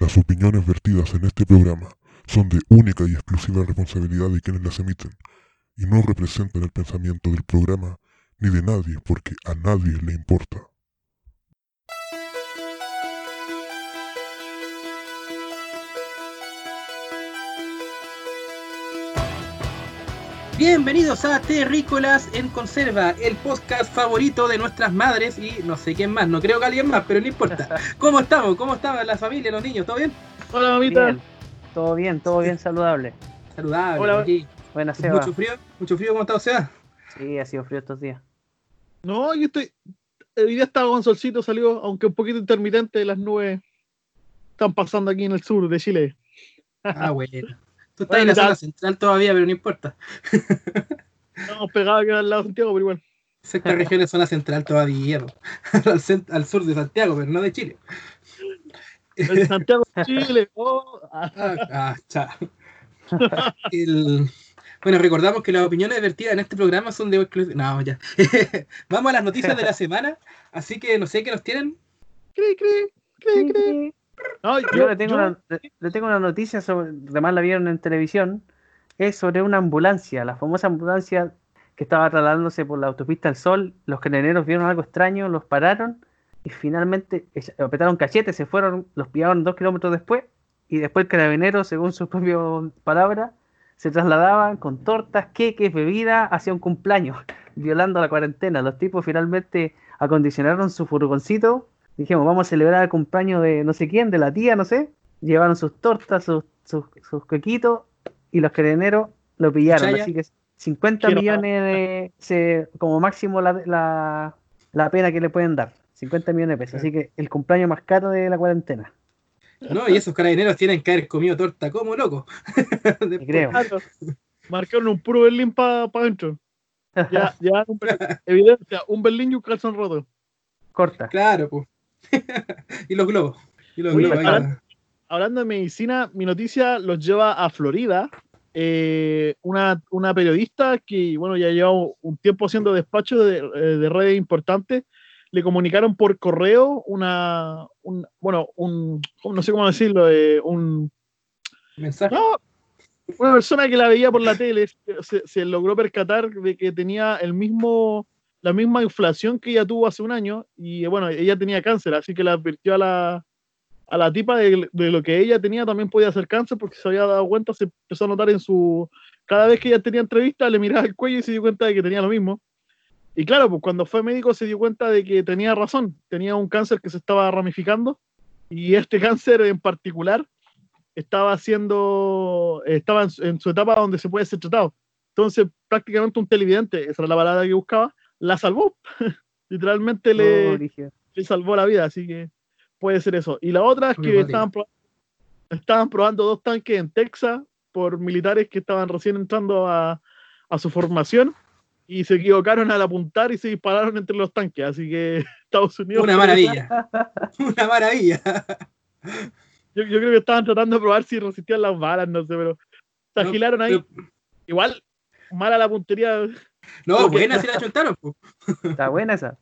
Las opiniones vertidas en este programa son de única y exclusiva responsabilidad de quienes las emiten y no representan el pensamiento del programa ni de nadie porque a nadie le importa. Bienvenidos a Terrícolas en Conserva, el podcast favorito de nuestras madres y no sé quién más, no creo que alguien más, pero no importa. ¿Cómo estamos? ¿Cómo estaban la familia, los niños? ¿Todo bien? Hola, mamita. Bien, todo bien, todo bien saludable. Saludable. Hola. aquí. Buenas, Seba. Mucho frío, mucho frío, ¿cómo está Seba? Sí, ha sido frío estos días. No, yo estoy. Hoy día estaba con solcito, salió, aunque un poquito intermitente, las nubes están pasando aquí en el sur de Chile. Ah, bueno. Tú estás Bueno, en la zona central todavía, pero no importa. Estamos pegados aquí al lado de Santiago, pero igual. Esta región es zona central todavía, al, sur de Santiago, pero no de Chile. En Santiago, Chile. oh, ah, Ah, chao. El- Bueno, recordamos que las opiniones vertidas en este programa son de exclusiva. No, ya. Vamos a las noticias de la semana. Así que no sé qué nos tienen. cri, cri, cri, cri. No, yo, Yo le tengo, yo- una, le- tengo una noticia sobre, además la vieron en televisión, es sobre una ambulancia, la famosa ambulancia que estaba trasladándose por la autopista al Sol. Los carabineros vieron algo extraño, los pararon y finalmente apretaron cachete, se fueron, los pillaron dos kilómetros después y después el carabinero, según sus propias palabras, se trasladaban con tortas, queques, bebida hacia un cumpleaños, violando la cuarentena. Los tipos finalmente acondicionaron su furgoncito dijimos, vamos a celebrar el cumpleaños de no sé quién, de la tía, no sé. Llevaron sus tortas, sus, sus, sus y los carabineros lo pillaron. Chaya. Así que 50 Quiero- millones de, se- como máximo la, la, la pena que le pueden dar. 50 millones de pesos. Así que el cumpleaños más caro de la cuarentena. No, y esos carabineros tienen que haber comido torta como loco. Creo. Marcaron un puro Berlín para adentro. Ya, ya, un evidencia, un Berlín y un calzón roto. Corta. Claro, pues. y los globos. Y los globos. hablando de medicina, mi noticia los lleva a Florida. Eh, una, una periodista que, bueno, ya lleva un tiempo haciendo despacho de, eh, de redes importantes, le comunicaron por correo una, un, bueno, un, no sé cómo decirlo, eh, un, Mensaje. no, una persona que la veía por la tele se, se logró percatar de que tenía el mismo, la misma inflación que ella tuvo hace un año y bueno, ella tenía cáncer, así que le advirtió a la, a la tipa de, de lo que ella tenía también podía ser cáncer porque se había dado cuenta, se empezó a notar en su... Cada vez que ella tenía entrevista le miraba el cuello y se dio cuenta de que tenía lo mismo. Y claro, pues cuando fue médico se dio cuenta de que tenía razón, tenía un cáncer que se estaba ramificando y este cáncer en particular estaba haciendo, estaba en en su etapa donde se puede ser tratado. Entonces, prácticamente un televidente, esa era la palabra que buscaba, la salvó. Literalmente le, Oh, le salvó la vida, así que puede ser eso. Y la otra es Muy que estaban, estaban probando dos tanques en Texas por militares que estaban recién entrando a, a su formación y se equivocaron al apuntar y se dispararon entre los tanques, así que Estados Unidos... Una maravilla. Una maravilla. Yo, yo creo que estaban tratando de probar si resistían las balas, no sé, pero se agilaron ahí. pero- Igual, mala la puntería. No, buena si la chuntaron. Está buena esa.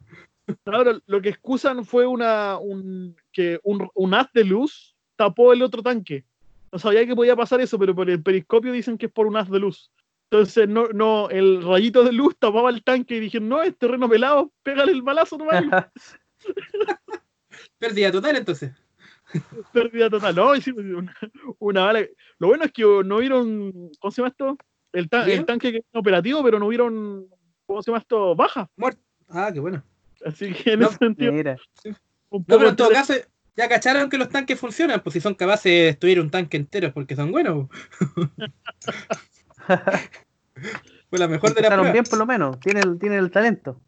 Ahora, lo que excusan fue una, un, que un, un haz de luz tapó el otro tanque. No sabía que podía pasar eso, pero por el periscopio dicen que es por un haz de luz. Entonces, no, no, el rayito de luz tapaba el tanque y dijeron, no, es terreno pelado, pégale el balazo nomás. Pérdida total, entonces. Pérdida total. No, hicimos una, una bala. Lo bueno es que no vieron, ¿cómo se llama esto? El, ta- ¿Bien? el tanque que era operativo, pero no vieron, ¿cómo se llama esto? Baja. Ah, qué bueno. Así que en No, ese sentido, Mira. un No, poco pero en todo caso, ya cacharon que los tanques funcionan, pues si son capaces de destruir un tanque entero es porque son buenos. Fue la mejor de pruebas. bien por lo menos. Tiene el, tiene el talento.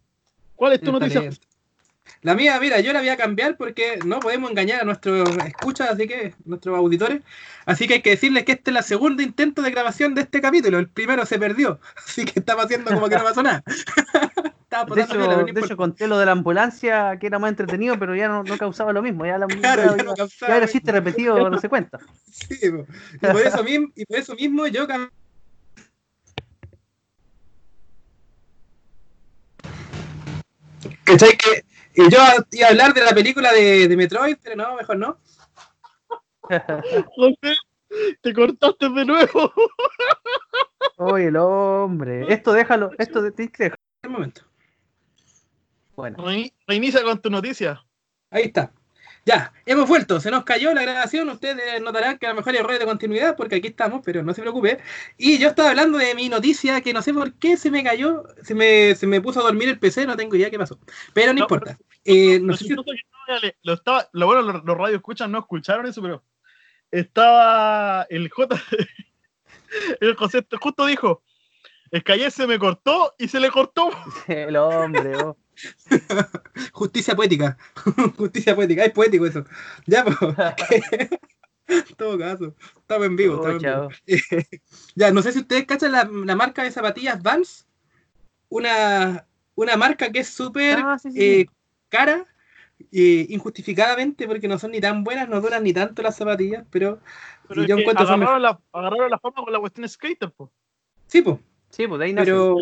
¿Cuál es tu El noticia? talento. La mía, mira, yo la voy a cambiar porque no podemos engañar a nuestros escuchas, así que, nuestros auditores. Así que hay que decirles que este es la segunda intento de grabación de este capítulo. El primero se perdió, así que estamos haciendo como que no pasó nada. Estaba De hecho, no de importa. hecho, conté lo de la ambulancia, que era más entretenido, pero ya no, no causaba lo mismo. Ya, la, Claro, ya, ya no ya era chiste repetido, no se cuenta. Sí, y, por eso mismo, y por eso mismo yo ¿Cachai? Que y yo iba a hablar de la película de, de Metroid, pero no, mejor no. José, te cortaste de nuevo. Oye, el hombre. Esto déjalo, esto de ti déjalo. Un momento. Bueno, Reini- Reinicia con tu noticia. Ahí está. Ya, hemos vuelto. Se nos cayó la grabación. Ustedes notarán que a lo mejor hay errores de continuidad porque aquí estamos, pero no se preocupe. Y yo estaba hablando de mi noticia que no sé por qué se me cayó. Se me, se me puso a dormir el PC, no tengo idea qué pasó. Pero no, No, importa. Eh, no Lo sé si- chistoso que estaba- le- lo estaba, lo bueno, los, los radio escuchan no escucharon eso, pero estaba el J, el José justo dijo, el Calle se me cortó y se le cortó. el hombre, oh. Justicia poética. Justicia poética. Es poético eso. Ya, pues. Todo caso. Estamos en vivo. Oh, estamos en vivo. Ya, no sé si ustedes cachan la, la marca de zapatillas Vans. Una, una marca que es súper Ah, sí, sí, eh, sí. cara, eh, injustificadamente, porque no son ni tan buenas, no duran ni tanto las zapatillas, pero, Pero yo encuentro agarraron, la, agarraron la fama con la cuestión skater, po. Sí, pues, Sí, pues de ahí nace. pero.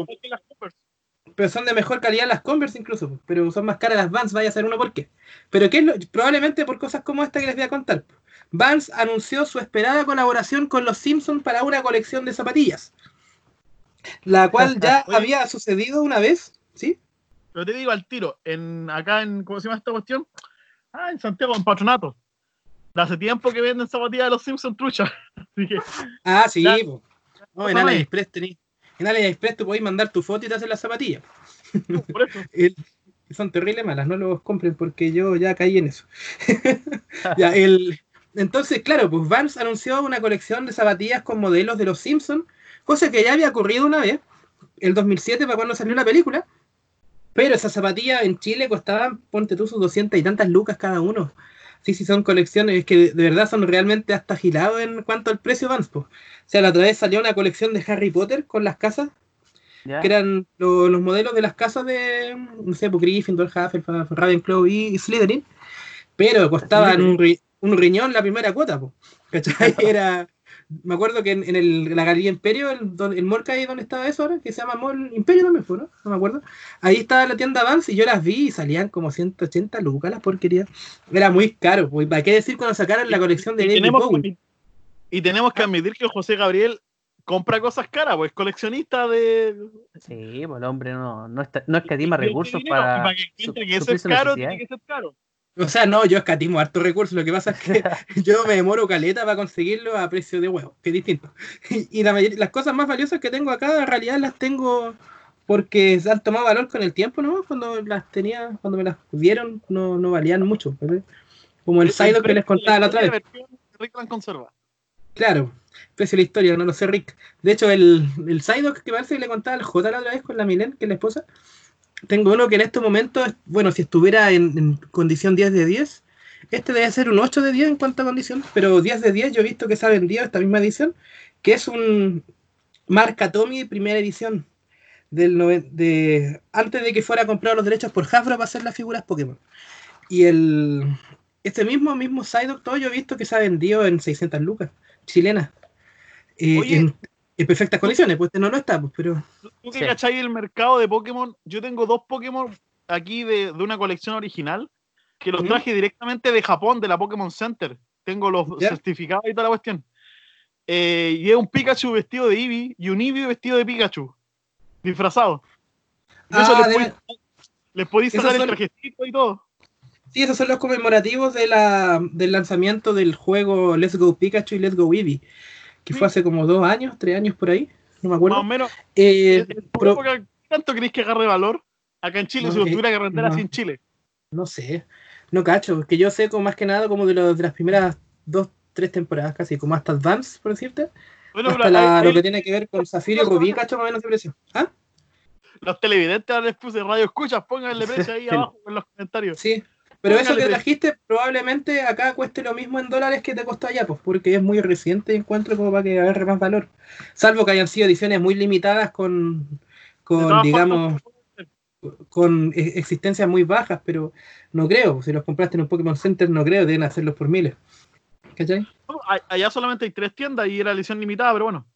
Pero son de mejor calidad las Converse incluso, pero son más caras las Vans, vaya a ser uno por qué. Pero ¿qué es lo- probablemente por cosas como esta que les voy a contar. Vans anunció su esperada colaboración con los Simpsons para una colección de zapatillas, la cual ya había sucedido una vez, ¿sí? Pero te digo al tiro, en acá en, ¿cómo se llama esta cuestión? Ah, en Santiago, en Patronato. De hace tiempo que venden zapatillas de los Simpsons trucha. Así que, Ah, sí, Ya. po. No, en. AliExpress tení- En AliExpress tú podés mandar tu foto y te hacen las zapatillas. por eso. El- son terribles malas, no los compren porque yo ya caí en eso. Ya, el, entonces, claro, pues Vans anunció una colección de zapatillas con modelos de los Simpsons, cosa que ya había ocurrido una vez, el 2007, para cuando salió la película. Pero esas zapatillas en Chile costaban, ponte tú, sus 200 y tantas lucas cada uno. Sí, sí, son colecciones que de, de verdad son realmente hasta gilados en cuanto al precio Vans. O sea, la otra vez salió una colección de Harry Potter con las casas ¿Ya? que eran lo- los modelos de las casas de, no sé, pues, Gryffindor, Hufflepuff, Ravenclaw y Slytherin, pero costaban un, ri- un riñón la primera cuota, po, ¿cachai? Era, me acuerdo que en, en el, la Galería Imperio, el, el mall que hay donde estaba eso ahora, que se llama Mall Imperio también fue, ¿no? No me acuerdo. Ahí estaba la tienda Vans y yo las vi y salían como 180 lucas las porquerías. Era muy caro, pues, ¿para qué decir cuando sacaron la colección de Y David tenemos, Bowie? y, y tenemos que admitir que José Gabriel compra cosas caras, pues coleccionista de. Sí, pues el hombre no, no, está, no escatima y- y- recursos y- para. y para que encuentre que eso es caro, tiene que ser caro. O sea, no, yo escatimo harto recursos. Lo que pasa es que yo me demoro caleta para conseguirlo a precio de huevo, que es distinto. Y la mayoría- las cosas más valiosas que tengo acá, en realidad las tengo porque se han tomado valor con el tiempo, ¿no? Cuando las tenía, cuando me las dieron, no, no valían mucho. ¿verdad? Como el Psyduck que les contaba la otra vez. Conserva. Claro, precio de la historia, no lo sé, Rick. De hecho, el, el Psyduck que parece que le contaba al J la otra vez con la Milen, que es la esposa. Tengo uno que en este momento, bueno, si estuviera en, en condición 10 de 10, este debe ser un 8 de 10 en cuanto a condición, pero 10 de 10 yo he visto que se ha vendido esta misma edición, que es un marca Tommy primera edición. Del de, antes de que fuera comprado los derechos por Hasbro para hacer las figuras Pokémon. Y el este mismo, mismo Psyduck todo yo he visto que se ha vendido en 600 lucas chilenas. Eh, Oye. en, en perfectas condiciones, pues no, no está, pues, pero Tú que Sí. cacháis el mercado de Pokémon, yo tengo dos Pokémon aquí de, de una colección original que los Ujú. traje directamente de Japón, de la Pokémon Center. Tengo los Ya. certificados y toda la cuestión. Eh, y es un Pikachu vestido de Eevee y un Eevee vestido de Pikachu, disfrazado. Eso Ah, les, debe- podéis, les podéis sacar el trajecito y todo. sí, esos son los conmemorativos de la, del lanzamiento del juego Let's Go Pikachu y Let's Go Eevee, que fue hace como dos años, tres años por ahí, no me Más o acuerdo. menos. Eh, pro- época, ¿Cuánto creéis que agarre valor acá en Chile No, si lo eh, tuviera que render no. así en Chile? no sé, no cacho, que yo sé como más que nada como de, las primeras dos, tres temporadas casi, como hasta Advance, por decirte, Bueno, hasta la- lo que tiene que ver con Zafiro y Rubí, cacho más o menos de precio. ¿Ah? los televidentes ahora les puse radio escuchas, pónganle precio ahí abajo en los comentarios. Sí, pero eso que trajiste probablemente acá cueste lo mismo en dólares que te costó allá, pues porque es muy reciente encuentro como para que agarre más valor. Salvo que hayan sido ediciones muy limitadas con, con digamos, formas, con e- existencias muy bajas, pero no creo. Si los compraste en un Pokémon Center, no creo, deben hacerlos por miles. ¿Cachai? allá solamente hay tres tiendas y era edición limitada, pero bueno.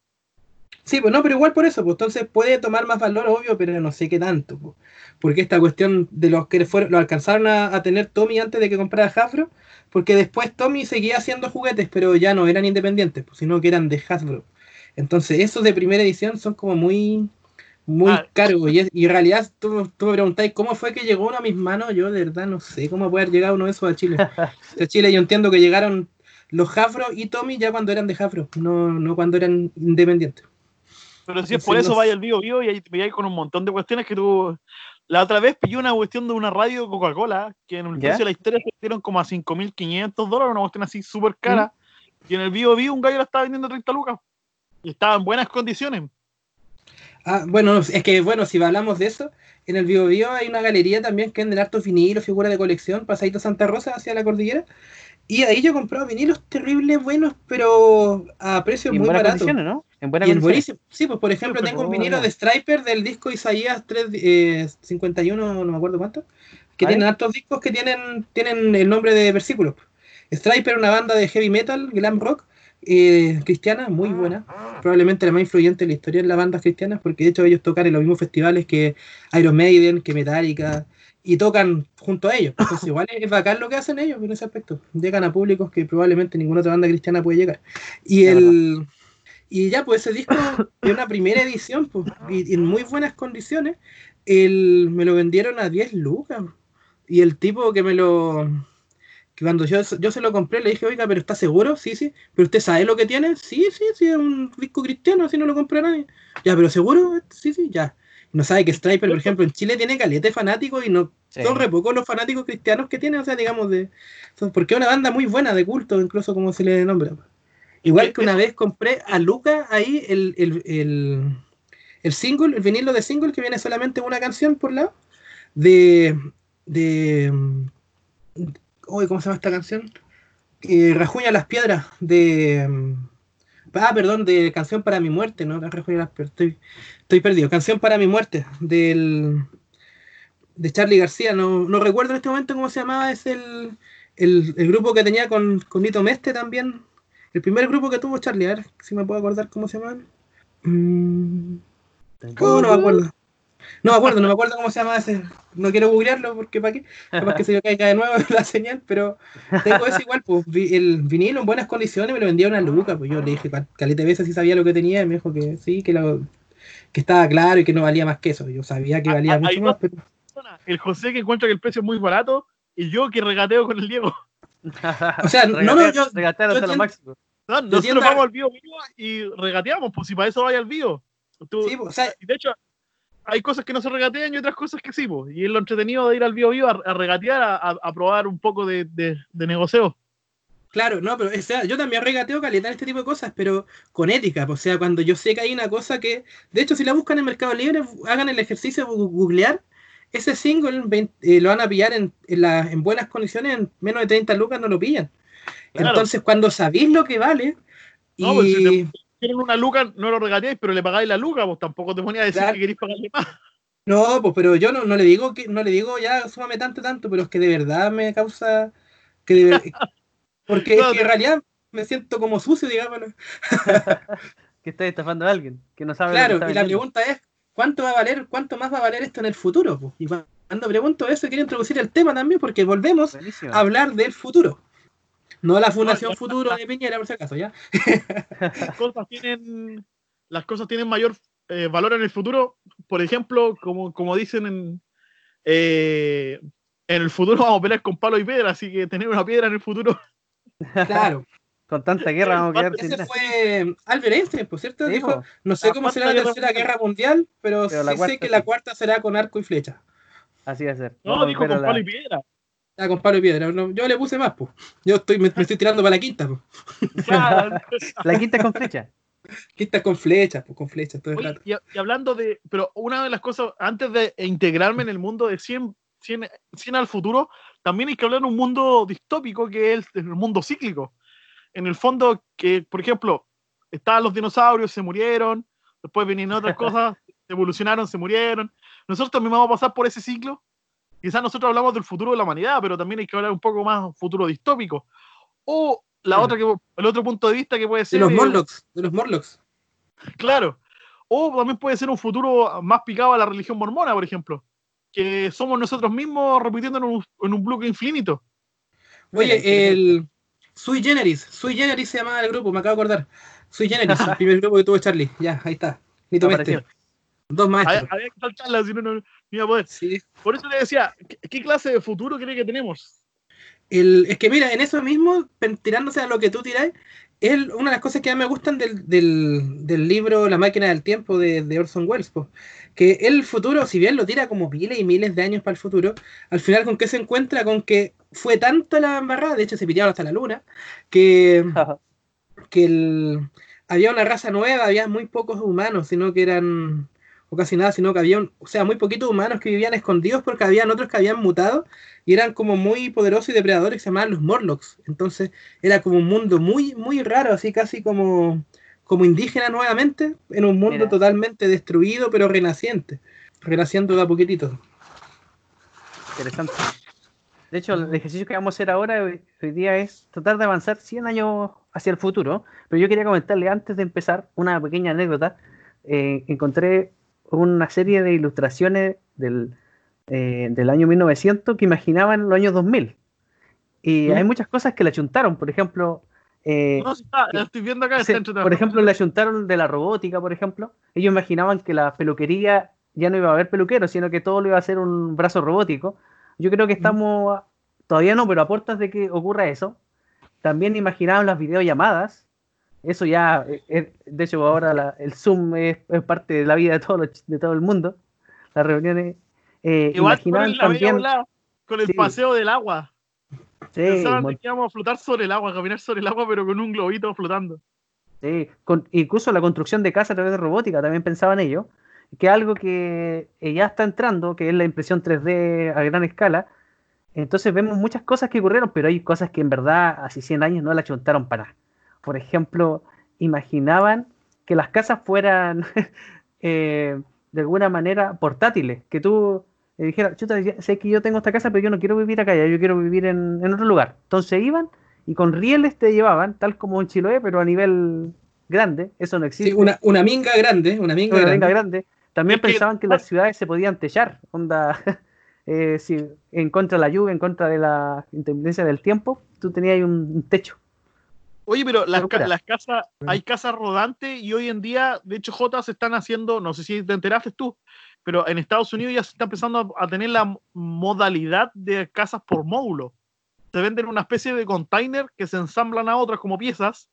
Sí, pues no, pero igual por eso, pues entonces puede tomar más valor, obvio, pero no sé qué tanto. Pues. Porque esta cuestión de los que fueron, lo alcanzaron a, a tener Tommy antes de que comprara Hasbro, porque después Tommy seguía haciendo juguetes, pero ya no eran independientes, pues, sino que eran de Hasbro. Entonces, esos de primera edición son como muy, muy Ah. caros. Y, es- y en realidad, tú, tú me preguntáis cómo fue que llegó uno a mis manos. Yo de verdad no sé cómo puede haber llegado uno de esos a Chile. De Chile yo entiendo que llegaron los Hasbro y Tommy ya cuando eran de Hasbro, no, no cuando eran independientes. Pero si es por eso vaya al Bio Bio y ahí te con un montón de cuestiones que tú. La otra vez pillé una cuestión de una radio Coca-Cola que en el precio de la historia se dieron como a 5.500 dólares, una cuestión así súper cara. Y en el Bio Bio un gallo la estaba vendiendo a 30 lucas. Y estaba en buenas condiciones. Ah, bueno, es que bueno, si hablamos de eso, en el Bio Bio hay una galería también que venden hartos vinilos, figuras de colección, pasadito Santa Rosa hacia la cordillera. Y ahí yo he comprado vinilos terribles buenos, pero a precios Y muy baratos. ¿no? En buenas Y buenísimo. Sí, pues por ejemplo, tengo un vinilo de Striper del disco Isaías 3, eh, 51, no me acuerdo cuánto, que tienen hartos discos que tienen, tienen el nombre de versículos. Striper, una banda de heavy metal, glam rock, eh, cristiana, muy buena. Probablemente la más influyente en la historia de las bandas cristianas, porque de hecho ellos tocan en los mismos festivales que Iron Maiden, que Metallica, y tocan junto a ellos. Entonces igual es bacán lo que hacen ellos en ese aspecto. Llegan a públicos que probablemente ninguna otra banda cristiana puede llegar. Y el... Y ya, pues ese disco de una primera edición, pues, y en muy buenas condiciones, el, me lo vendieron a 10 lucas. Y el tipo que me lo. que cuando yo, yo se lo compré, le dije, oiga, pero ¿está seguro? Sí, sí. ¿Pero usted sabe lo que tiene? Sí, sí, sí, es un disco cristiano, así no lo compra nadie. Ya, pero ¿seguro? Sí, sí, ya. No sabe que Striper, por ejemplo, en Chile tiene calete fanáticos y no Sí. son re pocos los fanáticos cristianos que tiene, o sea, digamos, de. son- porque es una banda muy buena de culto, incluso como se le nombra. Igual que una vez compré a Luca ahí el, el, el, el single, el vinilo de single que viene solamente una canción por lado, de. de. Uy, ¿cómo se llama esta canción? Eh, Rajuña las piedras, de. Ah, perdón, de Canción para mi muerte, ¿no? Rajuña las piedras, estoy, estoy perdido. Canción para mi muerte, del. de Charlie García, no, no recuerdo en este momento cómo se llamaba, es el, el, el grupo que tenía con, con Nito Meste también. El primer grupo que tuvo Charlie, a ver si me puedo acordar cómo se llamaban. Mm, oh, no me acuerdo. No me acuerdo, no me acuerdo cómo se llama ese. No quiero googlearlo porque para qué. Capaz que se me caiga de nuevo la señal, pero tengo ese igual, pues vi- el vinilo en buenas condiciones me lo vendía una luca, pues yo le dije cal- caleta de veces si sabía lo que tenía y me dijo que sí, que, lo, que estaba claro y que no valía más que eso. Yo sabía que Ah, valía ah, mucho más, pero El José que encuentra que el precio es muy barato y yo que regateo con el Diego. O sea, no, no, yo- Regatear hasta lo máximo. No, nosotros vamos al Bio Bio y regateamos, pues si para eso vaya al Bio. Tú- sí, pues, o sea, y de hecho, hay cosas que no se regatean y otras cosas que sí, pues. Y es lo entretenido de ir al Bio Bio a, a regatear, a, probar un poco de, de, de negocio. Claro, no, pero o sea, yo también regateo calidad en este tipo de cosas, pero con ética. pues, O sea, cuando yo sé que hay una cosa que. De hecho, si la buscan en Mercado Libre, hagan el ejercicio de googlear. Ese single eh, lo van a pillar en, en, la- en buenas condiciones, en menos de 30 lucas no lo pillan. Claro. Entonces, cuando sabéis lo que vale, y No, pues, si te- Quieren una luca, no lo regateáis, pero le pagáis la luca, pues tampoco te ponía a decir Claro. que queréis pagarle más. no, pues, pero yo no, no le digo que no le digo ya súmame tanto, tanto, pero es que de verdad me causa que de porque No, es que en realidad me siento como sucio, digámoslo. Que estáis estafando a alguien que no sabe Claro, lo que y la pregunta es, ¿cuánto va a valer, cuánto más va a valer esto en el futuro? po? Y cuando pregunto eso, quiero introducir el tema también, porque volvemos Buenísimo. a hablar del futuro. No la Fundación Futuro de Piñera, por si acaso, ¿ya? Las cosas tienen, las cosas tienen mayor eh, valor en el futuro. Por ejemplo, como, como dicen en, eh, en el futuro vamos a pelear con palo y piedra, así que tener una piedra en el futuro. Claro. Con tanta guerra vamos a quedar sin Ese fue Albert Einstein, por cierto, Sí, dijo, po. no sé cómo será la tercera guerra guerra mundial, pero, sí sé que la cuarta será con arco y flecha. Así va a ser. No, Vamos dijo con la- palo y piedra. Ah, con palo y piedra. no, yo le puse más, pues. Yo estoy, me, me estoy tirando para la quinta, pues. Claro. La quinta es con flecha. Quinta con flechas, pues con flechas, todo el Oye, rato. y, y hablando de, pero una de las cosas, antes de integrarme en el mundo de 100, 100, 100 al futuro, también hay que hablar de un mundo distópico que es el mundo cíclico. En el fondo, que, por ejemplo, estaban los dinosaurios, se murieron, después vinieron otras cosas, evolucionaron, se murieron. Nosotros también vamos a pasar por ese ciclo. Quizás nosotros hablamos del futuro de la humanidad, pero también hay que hablar un poco más futuro distópico. O la otra que, el otro punto de vista que puede De ser. los eh, Morlocks, de los Morlocks. Claro, O también puede ser un futuro más picado a la religión mormona, por ejemplo. Que somos nosotros mismos repitiendo en un, en un bloque infinito. Oye, el Sui Generis, Sui Generis se llamaba el grupo, me acabo de acordar. Sui Generis, el primer grupo que tuvo Charlie. Ya, ahí está. Nito. Mestre. Dos maestros. Había, había que saltarla, si no, no, no iba a poder. Sí. Por eso le decía, ¿qué, qué clase de futuro cree que tenemos? El, es que mira, en eso mismo, tirándose a lo que tú tirás, es una de las cosas que más me gustan del, del, del libro La máquina del tiempo de, de Orson Welles, po. que el futuro, si bien lo tira como miles y miles de años para el futuro, al final con qué se encuentra con que fue tanto la embarrada, de hecho se pitearon hasta la luna, que, que el- había una raza nueva, había muy pocos humanos, sino que eran, o casi nada, sino que había, un- o sea, muy poquitos humanos que vivían escondidos porque habían otros que habían mutado y eran como muy poderosos y depredadores que se llamaban los Morlocks. Entonces era como un mundo muy, muy raro, así casi como, como indígena nuevamente, en un mundo Mira. totalmente destruido pero renaciente, renaciendo de a poquitito. Interesante. De hecho, el ejercicio que vamos a hacer ahora hoy, hoy día es tratar de avanzar 100 años hacia el futuro. Pero yo quería comentarle antes de empezar una pequeña anécdota. Eh, encontré una serie de ilustraciones del, eh, del año 1900 que imaginaban los años 2000. Y ¿Mm? hay muchas cosas que le achuntaron. Por ejemplo, eh, No, está, lo estoy viendo acá. se- está entre- por ejemplo, le ayuntaron de la robótica, por ejemplo. Ellos imaginaban que la peluquería ya no iba a haber peluquero, sino que todo lo iba a hacer un brazo robótico. Yo creo que estamos, a- todavía no, pero a puertas de que ocurra eso. También imaginaban las videollamadas. Eso ya, eh, eh, de hecho, ahora la- el Zoom es, es parte de la vida de todo, los- de todo el mundo. Las reuniones. eh, Igual con la con el Sí. paseo del agua. Sí, Pensaban que íbamos a flotar sobre el agua, caminar sobre el agua, pero con un globito flotando. Sí, con- incluso la construcción de casa a través de robótica, también pensaban ellos, que algo que eh, ya está entrando, que es la impresión 3D a gran escala. Entonces vemos muchas cosas que ocurrieron, pero hay cosas que en verdad hace 100 años no la chuntaron para nada. Por ejemplo, imaginaban que las casas fueran eh, de alguna manera portátiles, que tú eh, dijeras, chuta, sé que yo tengo esta casa, pero yo no quiero vivir acá, ya, yo quiero vivir en, en otro lugar. Entonces iban y con rieles te llevaban, tal como en Chiloé, pero a nivel grande, eso no existe. Sí, una, una minga grande, una minga Una grande. También Es pensaban que las ciudades se podían techar, onda, eh, si en contra de la lluvia, en contra de la intermitencia del tiempo, tú tenías ahí un, un techo. Oye, pero las, ca- las casas, hay casas rodantes y hoy en día, de hecho, J se están haciendo, no sé si te enteraste tú, pero en Estados Unidos ya se está empezando a, a tener la modalidad de casas por módulo. Te venden una especie de container que se ensamblan a otras como piezas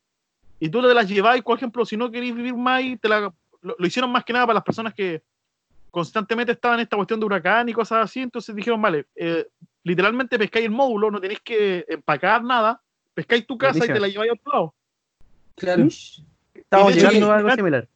y tú te las llevas por ejemplo, si no queréis vivir más ahí, te la- lo, lo hicieron más que nada para las personas que constantemente estaban en esta cuestión de huracán y cosas así, entonces dijeron, vale, eh, literalmente pescáis el módulo, no tenéis que empacar nada, pescáis tu casa y te la lleváis a otro lado. Claro. Estamos llegando a algo similar.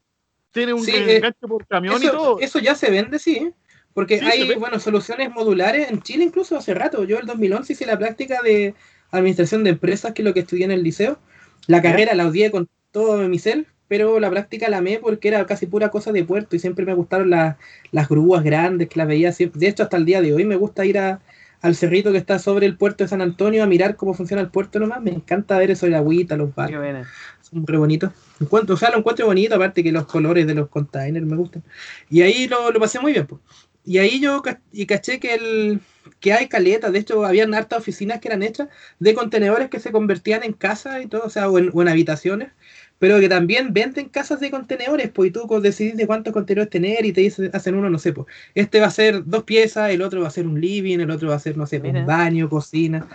Tiene un Sí, eh, por camión y Eso, todo. eso ya se vende, sí. ¿eh? Porque Sí, hay, bueno, soluciones modulares en Chile incluso hace rato. Yo el 2011 hice la práctica de administración de empresas, que es lo que estudié en el liceo. La carrera la odié con todo mi ser, pero la práctica la amé porque era casi pura cosa de puerto y siempre me gustaron las- las grúas grandes que las veía siempre. De hecho, hasta el día de hoy me gusta ir a- al cerrito que está sobre el puerto de San Antonio a mirar cómo funciona el puerto nomás. Me encanta ver eso de la agüita, los barcos son re bonitos. Encuentro, o sea, lo encuentro bonito, aparte que los colores de los containers me gustan. Y ahí lo, lo pasé muy bien. pues. Y ahí yo y caché que, el, que hay caletas, de hecho, habían hartas oficinas que eran hechas de contenedores que se convertían en casas y todo, o sea, o en, o en habitaciones, pero que también venden casas de contenedores, pues y tú decidís de cuántos contenedores tener y te dicen, hacen uno, no sé, pues. Este va a ser dos piezas, el otro va a ser un living, el otro va a ser, no sé, pues, Mira. un baño, cocina.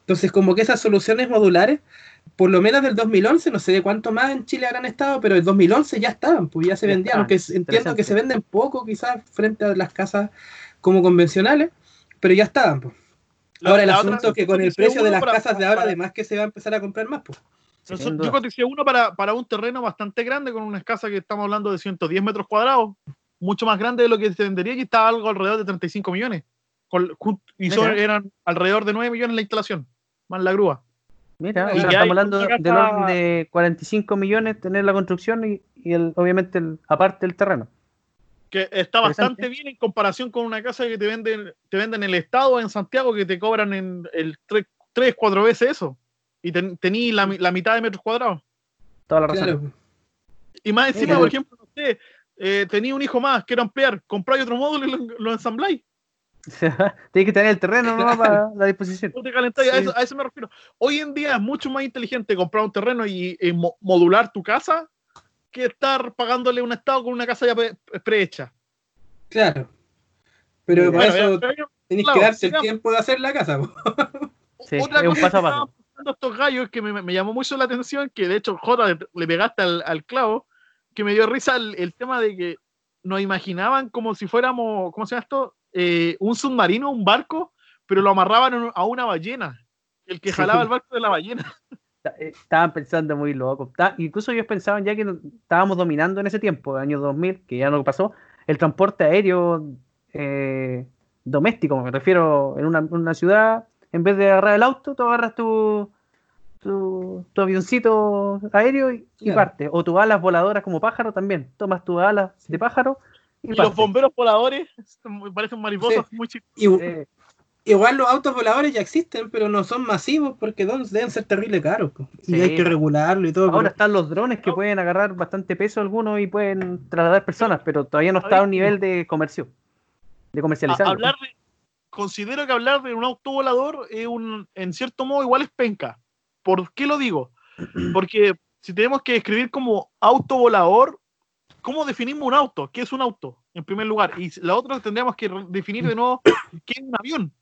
Entonces, como que esas soluciones modulares por lo menos del 2011, no sé de cuánto más en Chile habrán estado, pero el 2011 ya estaban, pues ya se Ya vendían, aunque entiendo que se venden poco quizás frente a las casas como convencionales, pero ya estaban. Pues. La- Ahora el la otra asunto es que con el precio de las para- casas de ahora, para- además que se va a empezar a comprar más. Pues. Yo coticé uno para, para un terreno bastante grande, con una casa que estamos hablando de 110 metros cuadrados, mucho más grande de lo que se vendería y estaba algo alrededor de 35 millones. Con- y son- eran alrededor de 9 millones la instalación, más la grúa. Mira, Y o sea, que estamos hablando del orden de 45 millones tener la construcción y, y el, obviamente el, aparte el terreno. Que está bastante bien en comparación con una casa que te venden, te venden en el estado en Santiago que te cobran en el 3, 4 veces eso. Y ten, tení la, la mitad de metros cuadrados. Toda la razón. Claro. Y más encima, por ejemplo, no sé, eh, tenía un hijo más, quiero ampliar, compráis otro módulo y lo, lo ensambláis. Tienes que tener el terreno ¿no? para la disposición. No te calentáis, a, Sí. eso, a eso me refiero. Hoy en día es mucho más inteligente comprar un terreno y, y mo- modular tu casa que estar pagándole un estado con una casa ya pre- prehecha. Claro. Pero para Bueno, eso ya- pero tenés claro, que darte el tiempo de hacer la casa. po. Sí, Otra es un cosa paso a paso. Estos gallos que me, me llamó mucho la atención, que de hecho J le, pegaste al, al clavo, que me dio risa el, el tema de que nos imaginaban como si fuéramos, ¿cómo se llama esto? Eh, un submarino, un barco, pero lo amarraban a una ballena. El que Sí. jalaba el barco de la ballena. Eh, Estaban pensando muy loco. Incluso ellos pensaban ya que estábamos dominando en ese tiempo, año 2000, que ya no pasó, el transporte aéreo eh, doméstico, me refiero, en una, una ciudad, en vez de agarrar el auto, tú agarras tu, tu, tu avioncito aéreo y, y Claro. partes. O tus alas voladoras como pájaro también. Tomas tus alas de pájaro y, Y los bomberos voladores me parecen mariposas muy chicos. Y- Eh, Igual los autos voladores ya existen, pero no son masivos porque deben ser terrible caros. Y hay que regularlo y todo. Ahora pero- están los drones que pueden agarrar bastante peso algunos y pueden trasladar personas, pero todavía no está a un nivel de comercio, de A- comercializarlo. hablar de- considero que hablar de un auto volador es un, en cierto modo igual es penca. ¿Por qué lo digo? Porque si tenemos que describir como auto volador, ¿cómo definimos un auto? ¿Qué es un auto? En primer lugar. Y la otra tendríamos que definir de nuevo qué es un avión.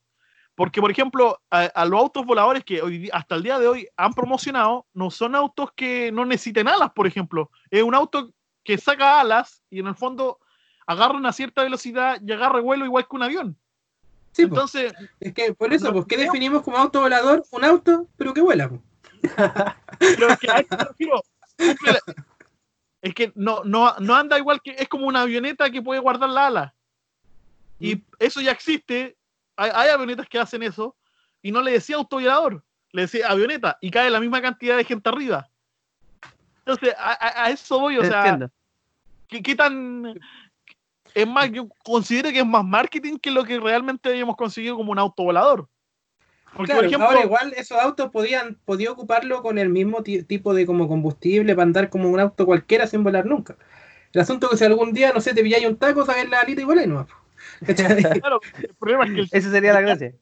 Porque, por ejemplo, a, a los autos voladores que hoy, hasta el día de hoy han promocionado, no son autos que no necesiten alas, por ejemplo. Es un auto que saca alas y en el fondo agarra una cierta velocidad y agarra vuelo igual que un avión. Sí, po. Entonces, es que por eso, pues, ¿qué definimos como auto volador? Un auto, pero que vuela. po. pero es que a refiero, es no, no, no anda igual que es como una avioneta que puede guardar la ala. Y eso ya existe. Hay, hay avionetas que hacen eso. Y no le decía autovolador, le decía avioneta. Y cae la misma cantidad de gente arriba. Entonces, a, eso voy. O sea. ¿qué, qué tan. Es más, yo considero que es más marketing que lo que realmente habíamos conseguido como un autovolador. Porque, Claro, por ejemplo, ahora igual esos autos podían podía ocuparlo con el mismo ti- tipo de como combustible para andar como un auto cualquiera sin volar nunca. El asunto es que si algún día, no sé, te pilláis un taco, sabes la alita y volé no. claro, el problema es que el- Esa sería la gracia.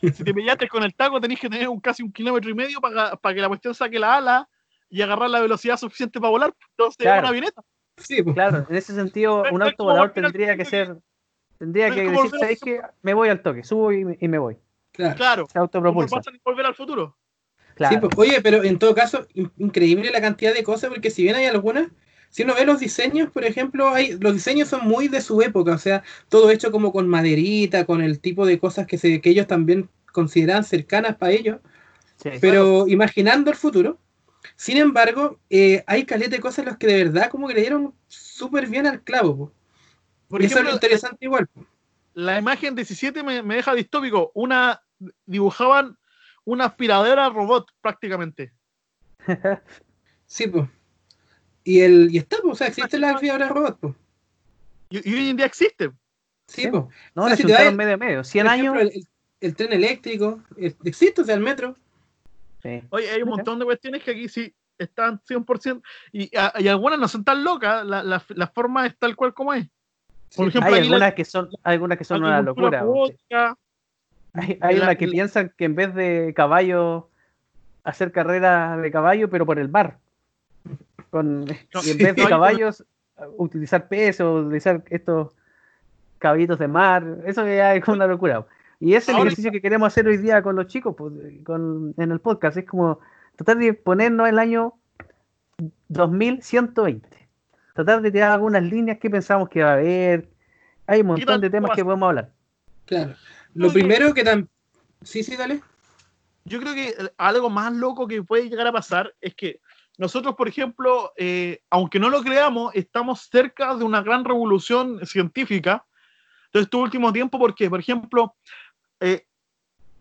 si te pillaste con el taco tenés que tener un casi un kilómetro y medio para, para que la cuestión saque la ala y agarrar la velocidad suficiente para volar. Entonces es Claro. una avioneta. Sí, pues. Claro, en ese sentido, un es auto como volador tendría que ser. Tendría es que como decir, volver al ¿sabéis qué? Me voy al toque, subo y me, y me voy. claro. Claro. Se Como autopropulsa. en volver al futuro. Claro. Sí, pues, oye, pero en todo caso, in- increíble la cantidad de cosas, porque si bien hay algunas, si uno ve los diseños, por ejemplo, hay, los diseños son muy de su época, o sea, todo hecho como con maderita, con el tipo de cosas que, se, que ellos también consideran cercanas para ellos, Sí. pero imaginando el futuro. Sin embargo, eh, hay caleta de cosas en las que de verdad como que le dieron súper bien al clavo. po. Por y eso es interesante igual. po. la imagen 17 me, me deja distópico. Una dibujaban una aspiradora robot prácticamente. Sí, pues. Y, el, y está, po, o sea, existe la aspiradora robot, po. Y, y hoy en día existe. Sí, Sí. po. No, O sea, si medio medio. 100 Por años. el, el- el tren eléctrico, el- existe, o sea, el metro. Sí. Oye, hay un montón de cuestiones que aquí sí están 100%. Y, a- y algunas no son tan locas. La, la, la forma es tal cual como es. Por Sí, ejemplo, Hay ahí la- algunas que son, algunas que son una locura. robótica, Hay, hay unas que piensan que en vez de caballo, hacer carreras de caballo, pero por el mar. Con, No, y en vez de caballos, utilizar peso, utilizar estos caballitos de mar. Eso ya es una locura. Y ese es el Ahora- ejercicio que queremos hacer hoy día con los chicos pues, con, en el podcast. Es como tratar de ponernos el año 2120. Tratar de tirar algunas líneas que pensamos que va a haber. Hay un montón de temas que podemos hablar. Claro. Lo primero que también... Sí, sí, dale. yo creo que eh, algo más loco que puede llegar a pasar es que nosotros, por ejemplo, eh, aunque no lo creamos, estamos cerca de una gran revolución científica de este último tiempo, porque, por ejemplo, eh,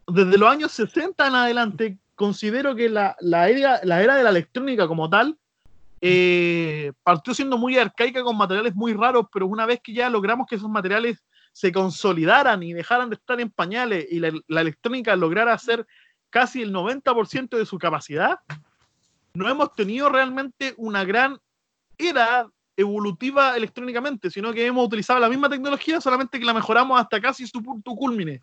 desde los años 60 en adelante, considero que la, era de la electrónica como tal eh, partió siendo muy arcaica con materiales muy raros, pero una vez que ya logramos que esos materiales se consolidaran y dejaran de estar en pañales y la, la electrónica lograra hacer casi el 90% de su capacidad, no hemos tenido realmente una gran era evolutiva electrónicamente, sino que hemos utilizado la misma tecnología, solamente que la mejoramos hasta casi su punto culmine.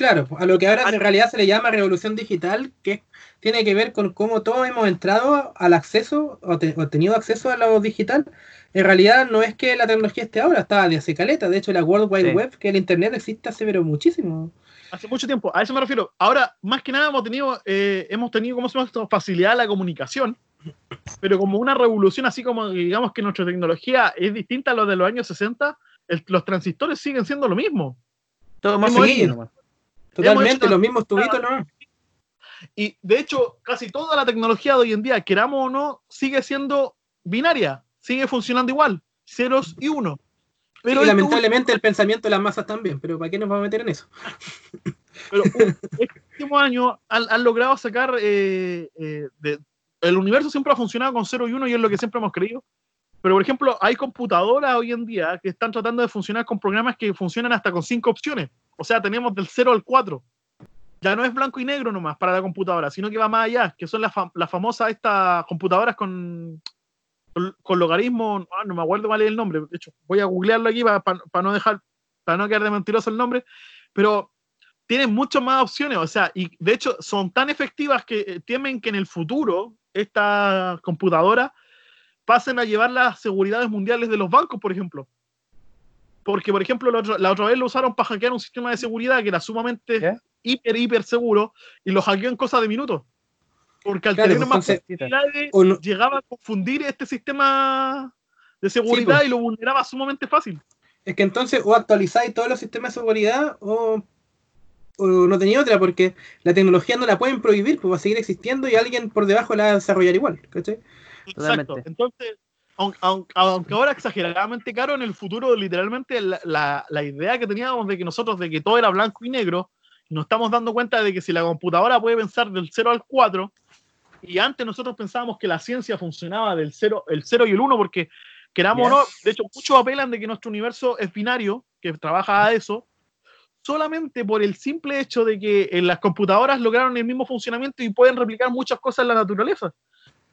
Claro, a lo que ahora en realidad se le llama revolución digital, que tiene que ver con cómo todos hemos entrado al acceso o, te- o tenido acceso a lo digital. En realidad no es que la tecnología esté ahora, está de hace caleta. De hecho, la World Wide Sí. Web, que el Internet existe hace pero muchísimo. Hace mucho tiempo, a eso me refiero. Ahora, más que nada, hemos tenido, eh, hemos tenido ¿cómo se llama esto? facilidad a la comunicación, pero como una revolución, así como digamos que nuestra tecnología es distinta a lo de los años 60, el- los transistores siguen siendo lo mismo. Todo más Sí. Totalmente, los mismos tubitos, ¿no? Y de hecho, casi toda la tecnología de hoy en día, queramos o no, sigue siendo binaria, sigue funcionando igual, ceros y unos. Pero y lamentablemente el pensamiento de las masas también, pero ¿para qué nos vamos a meter en eso? pero un- este último año han, han logrado sacar eh, eh, de- el universo siempre ha funcionado con 0 y 1 y es lo que siempre hemos creído. Pero, por ejemplo, hay computadoras hoy en día que están tratando de funcionar con programas que funcionan hasta con 5 opciones. O sea, tenemos del 0 al 4. Ya no es blanco y negro nomás para la computadora, sino que va más allá, que son las fam- famosas estas computadoras con, con, logaritmo, ah, no me acuerdo es el nombre, de hecho, voy a googlearlo aquí para no dejar, para no quedar de mentiroso el nombre, pero tienen muchas más opciones, o sea, y de hecho son tan efectivas que eh, temen que en el futuro estas computadoras pasen a llevar las seguridades mundiales de los bancos, por ejemplo. Porque, por ejemplo, la otra, la otra vez lo usaron para hackear un sistema de seguridad que era sumamente hiper, hiper seguro y lo hackeó en cosas de minutos. Porque al Claro, tener pues, más posibilidades, no- llegaba a confundir este sistema de seguridad pues. y lo vulneraba sumamente fácil. Es que entonces o actualizáis todos los sistemas de seguridad o, o no tenía otra, porque la tecnología no la pueden prohibir, pues va a seguir existiendo y alguien por debajo la va a desarrollar igual, ¿cachai? Exacto. Totalmente. Entonces, aun- aun- aunque, ahora exageradamente caro, en el futuro, literalmente, la, la- la idea que teníamos de que nosotros, de que todo era blanco y negro, nos estamos dando cuenta de que si la computadora puede pensar del 0 al 4, y antes nosotros pensábamos que la ciencia funcionaba del 0, el 0 y el 1, porque queramos o no, de hecho, muchos apelan de que nuestro universo es binario, que trabaja a eso, solamente por el simple hecho de que en las computadoras lograron el mismo funcionamiento y pueden replicar muchas cosas en la naturaleza.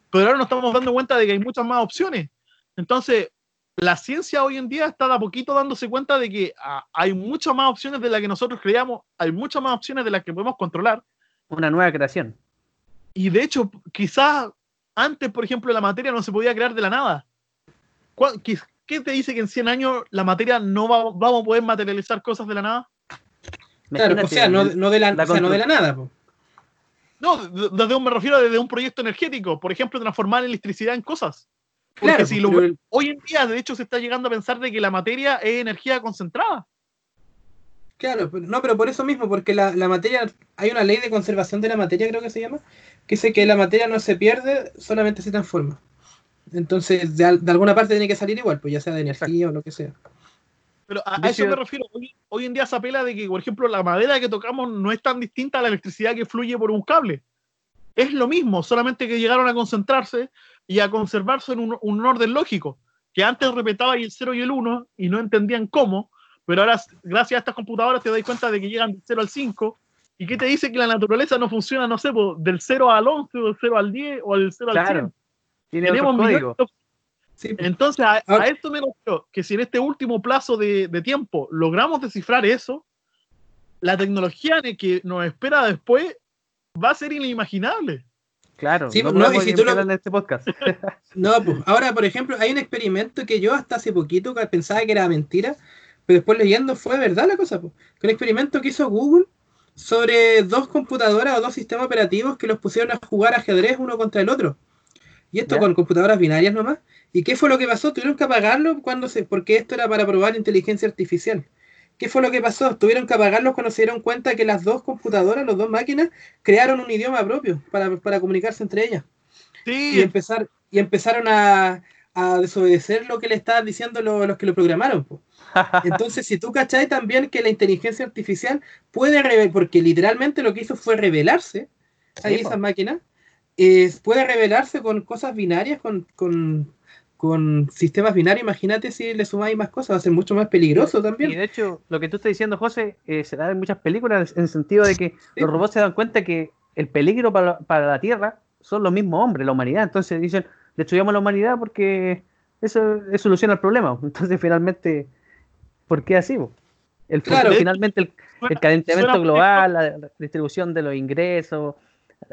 Pero ahora nos estamos dando cuenta de que hay muchas más opciones. Entonces, la ciencia hoy en día está de a poquito dándose cuenta de que ah, hay muchas más opciones de las que nosotros creíamos, hay muchas más opciones de las que podemos controlar. Una nueva creación. Y de hecho, quizás antes, por ejemplo, la materia no se podía crear de la nada. ¿Cuál- ¿Qué, qué te dice que en 100 años la materia no va- vamos a poder materializar cosas de la nada? Claro, o sea, no, no de la, la o sea, no de constru- la nada. No, de- desde un, me refiero desde un proyecto energético, por ejemplo, transformar electricidad en cosas. Porque Claro, si pues, lo- el- hoy en día, de hecho, se está llegando a pensar de que la materia es energía concentrada. Claro, pero- no, pero por eso mismo, porque la, la materia, hay una ley de conservación de la materia, creo que se llama, que dice que la materia no se pierde, solamente se transforma. Entonces, de, al- de alguna parte tiene que salir igual, pues ya sea de energía o lo que sea. Pero a, eso me refiero. Hoy, hoy en día se apela de que, por ejemplo, la madera que tocamos no es tan distinta a la electricidad que fluye por un cable. Es lo mismo, solamente que llegaron a concentrarse y a conservarse en un, un orden lógico. Que antes respetaba el 0 y el 1 y no entendían cómo, pero ahora, gracias a estas computadoras, te das cuenta de que llegan del 0 al 5. ¿Y qué te dice que la naturaleza no funciona, no sé, po, del 0 al 11, o del 0 al 10, o del 0 al 100? Claro. Tiene Tenemos otro código. Sí, pues. entonces, a, a esto me refiero, que si en este último plazo de, de tiempo logramos descifrar eso, la tecnología que nos espera después va a ser inimaginable. Claro. Sí, no no, y si tú lo- en este podcast. No, pues ahora, por ejemplo, hay un experimento que yo hasta hace poquito pensaba que era mentira, pero después leyendo fue verdad la cosa. Pues. Un experimento que hizo Google sobre dos computadoras o dos sistemas operativos que los pusieron a jugar ajedrez uno contra el otro. Y esto Ya. con computadoras binarias nomás. ¿Y qué fue lo que pasó? Tuvieron que apagarlo cuando se, porque esto era para probar inteligencia artificial. ¿Qué fue lo que pasó? Tuvieron que apagarlos cuando se dieron cuenta que las dos computadoras, las dos máquinas, crearon un idioma propio para, para comunicarse entre ellas y, empezar, y empezaron a, a desobedecer lo que le estaban diciendo lo- los que lo programaron. po. Entonces, si tú cachai también que la inteligencia artificial puede revelar, porque literalmente lo que hizo fue revelarse, ahí Sí, esas máquinas, eh, puede revelarse con cosas binarias, con, con, con sistemas binarios. Imagínate si le sumáis más cosas, va a ser mucho más peligroso Y también. de hecho, lo que tú estás diciendo, José, eh, se da en muchas películas en el sentido de que los robots se dan cuenta que el peligro para, para la Tierra son los mismos hombres, la humanidad. Entonces dicen, destruyamos la humanidad porque eso es soluciona el problema. Entonces, finalmente, ¿por qué así? El Claro. futuro, finalmente, el, Suena- el calentamiento global, la, la distribución de los ingresos,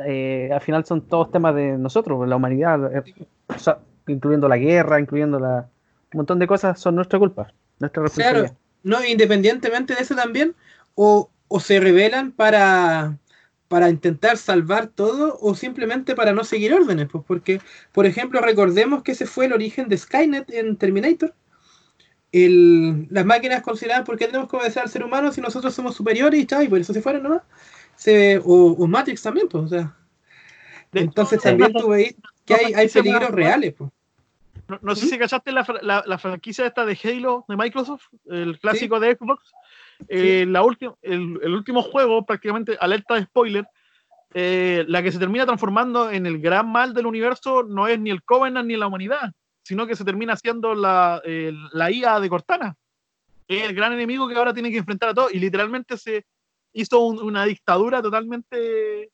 eh, al final son todos temas de nosotros, la humanidad, eh, o sea, incluyendo la guerra, incluyendo la, un montón de cosas, son nuestra culpa, nuestra responsabilidad. Claro, no, independientemente de eso también, o, o se rebelan para, para intentar salvar todo, o simplemente para no seguir órdenes, pues porque, por ejemplo, recordemos que ese fue el origen de Skynet en Terminator. El- las máquinas consideraban por qué tenemos que obedecer al ser humano si nosotros somos superiores y chao, y por eso se fueron nomás. Se, o, o Matrix también, pues, o sea. De Entonces también veis que no hay, hay más peligros reales, pues. No, no sé si cachaste la, la, la franquicia esta de Halo de Microsoft, el clásico de Xbox. Eh, la última, el, el último juego, prácticamente, alerta de spoiler, eh, la que se termina transformando en el gran mal del universo no es ni el Covenant ni la humanidad, sino que se termina siendo la, el- la IA de Cortana. Es el gran enemigo que ahora tiene que enfrentar a todos y literalmente se hizo un- una dictadura totalmente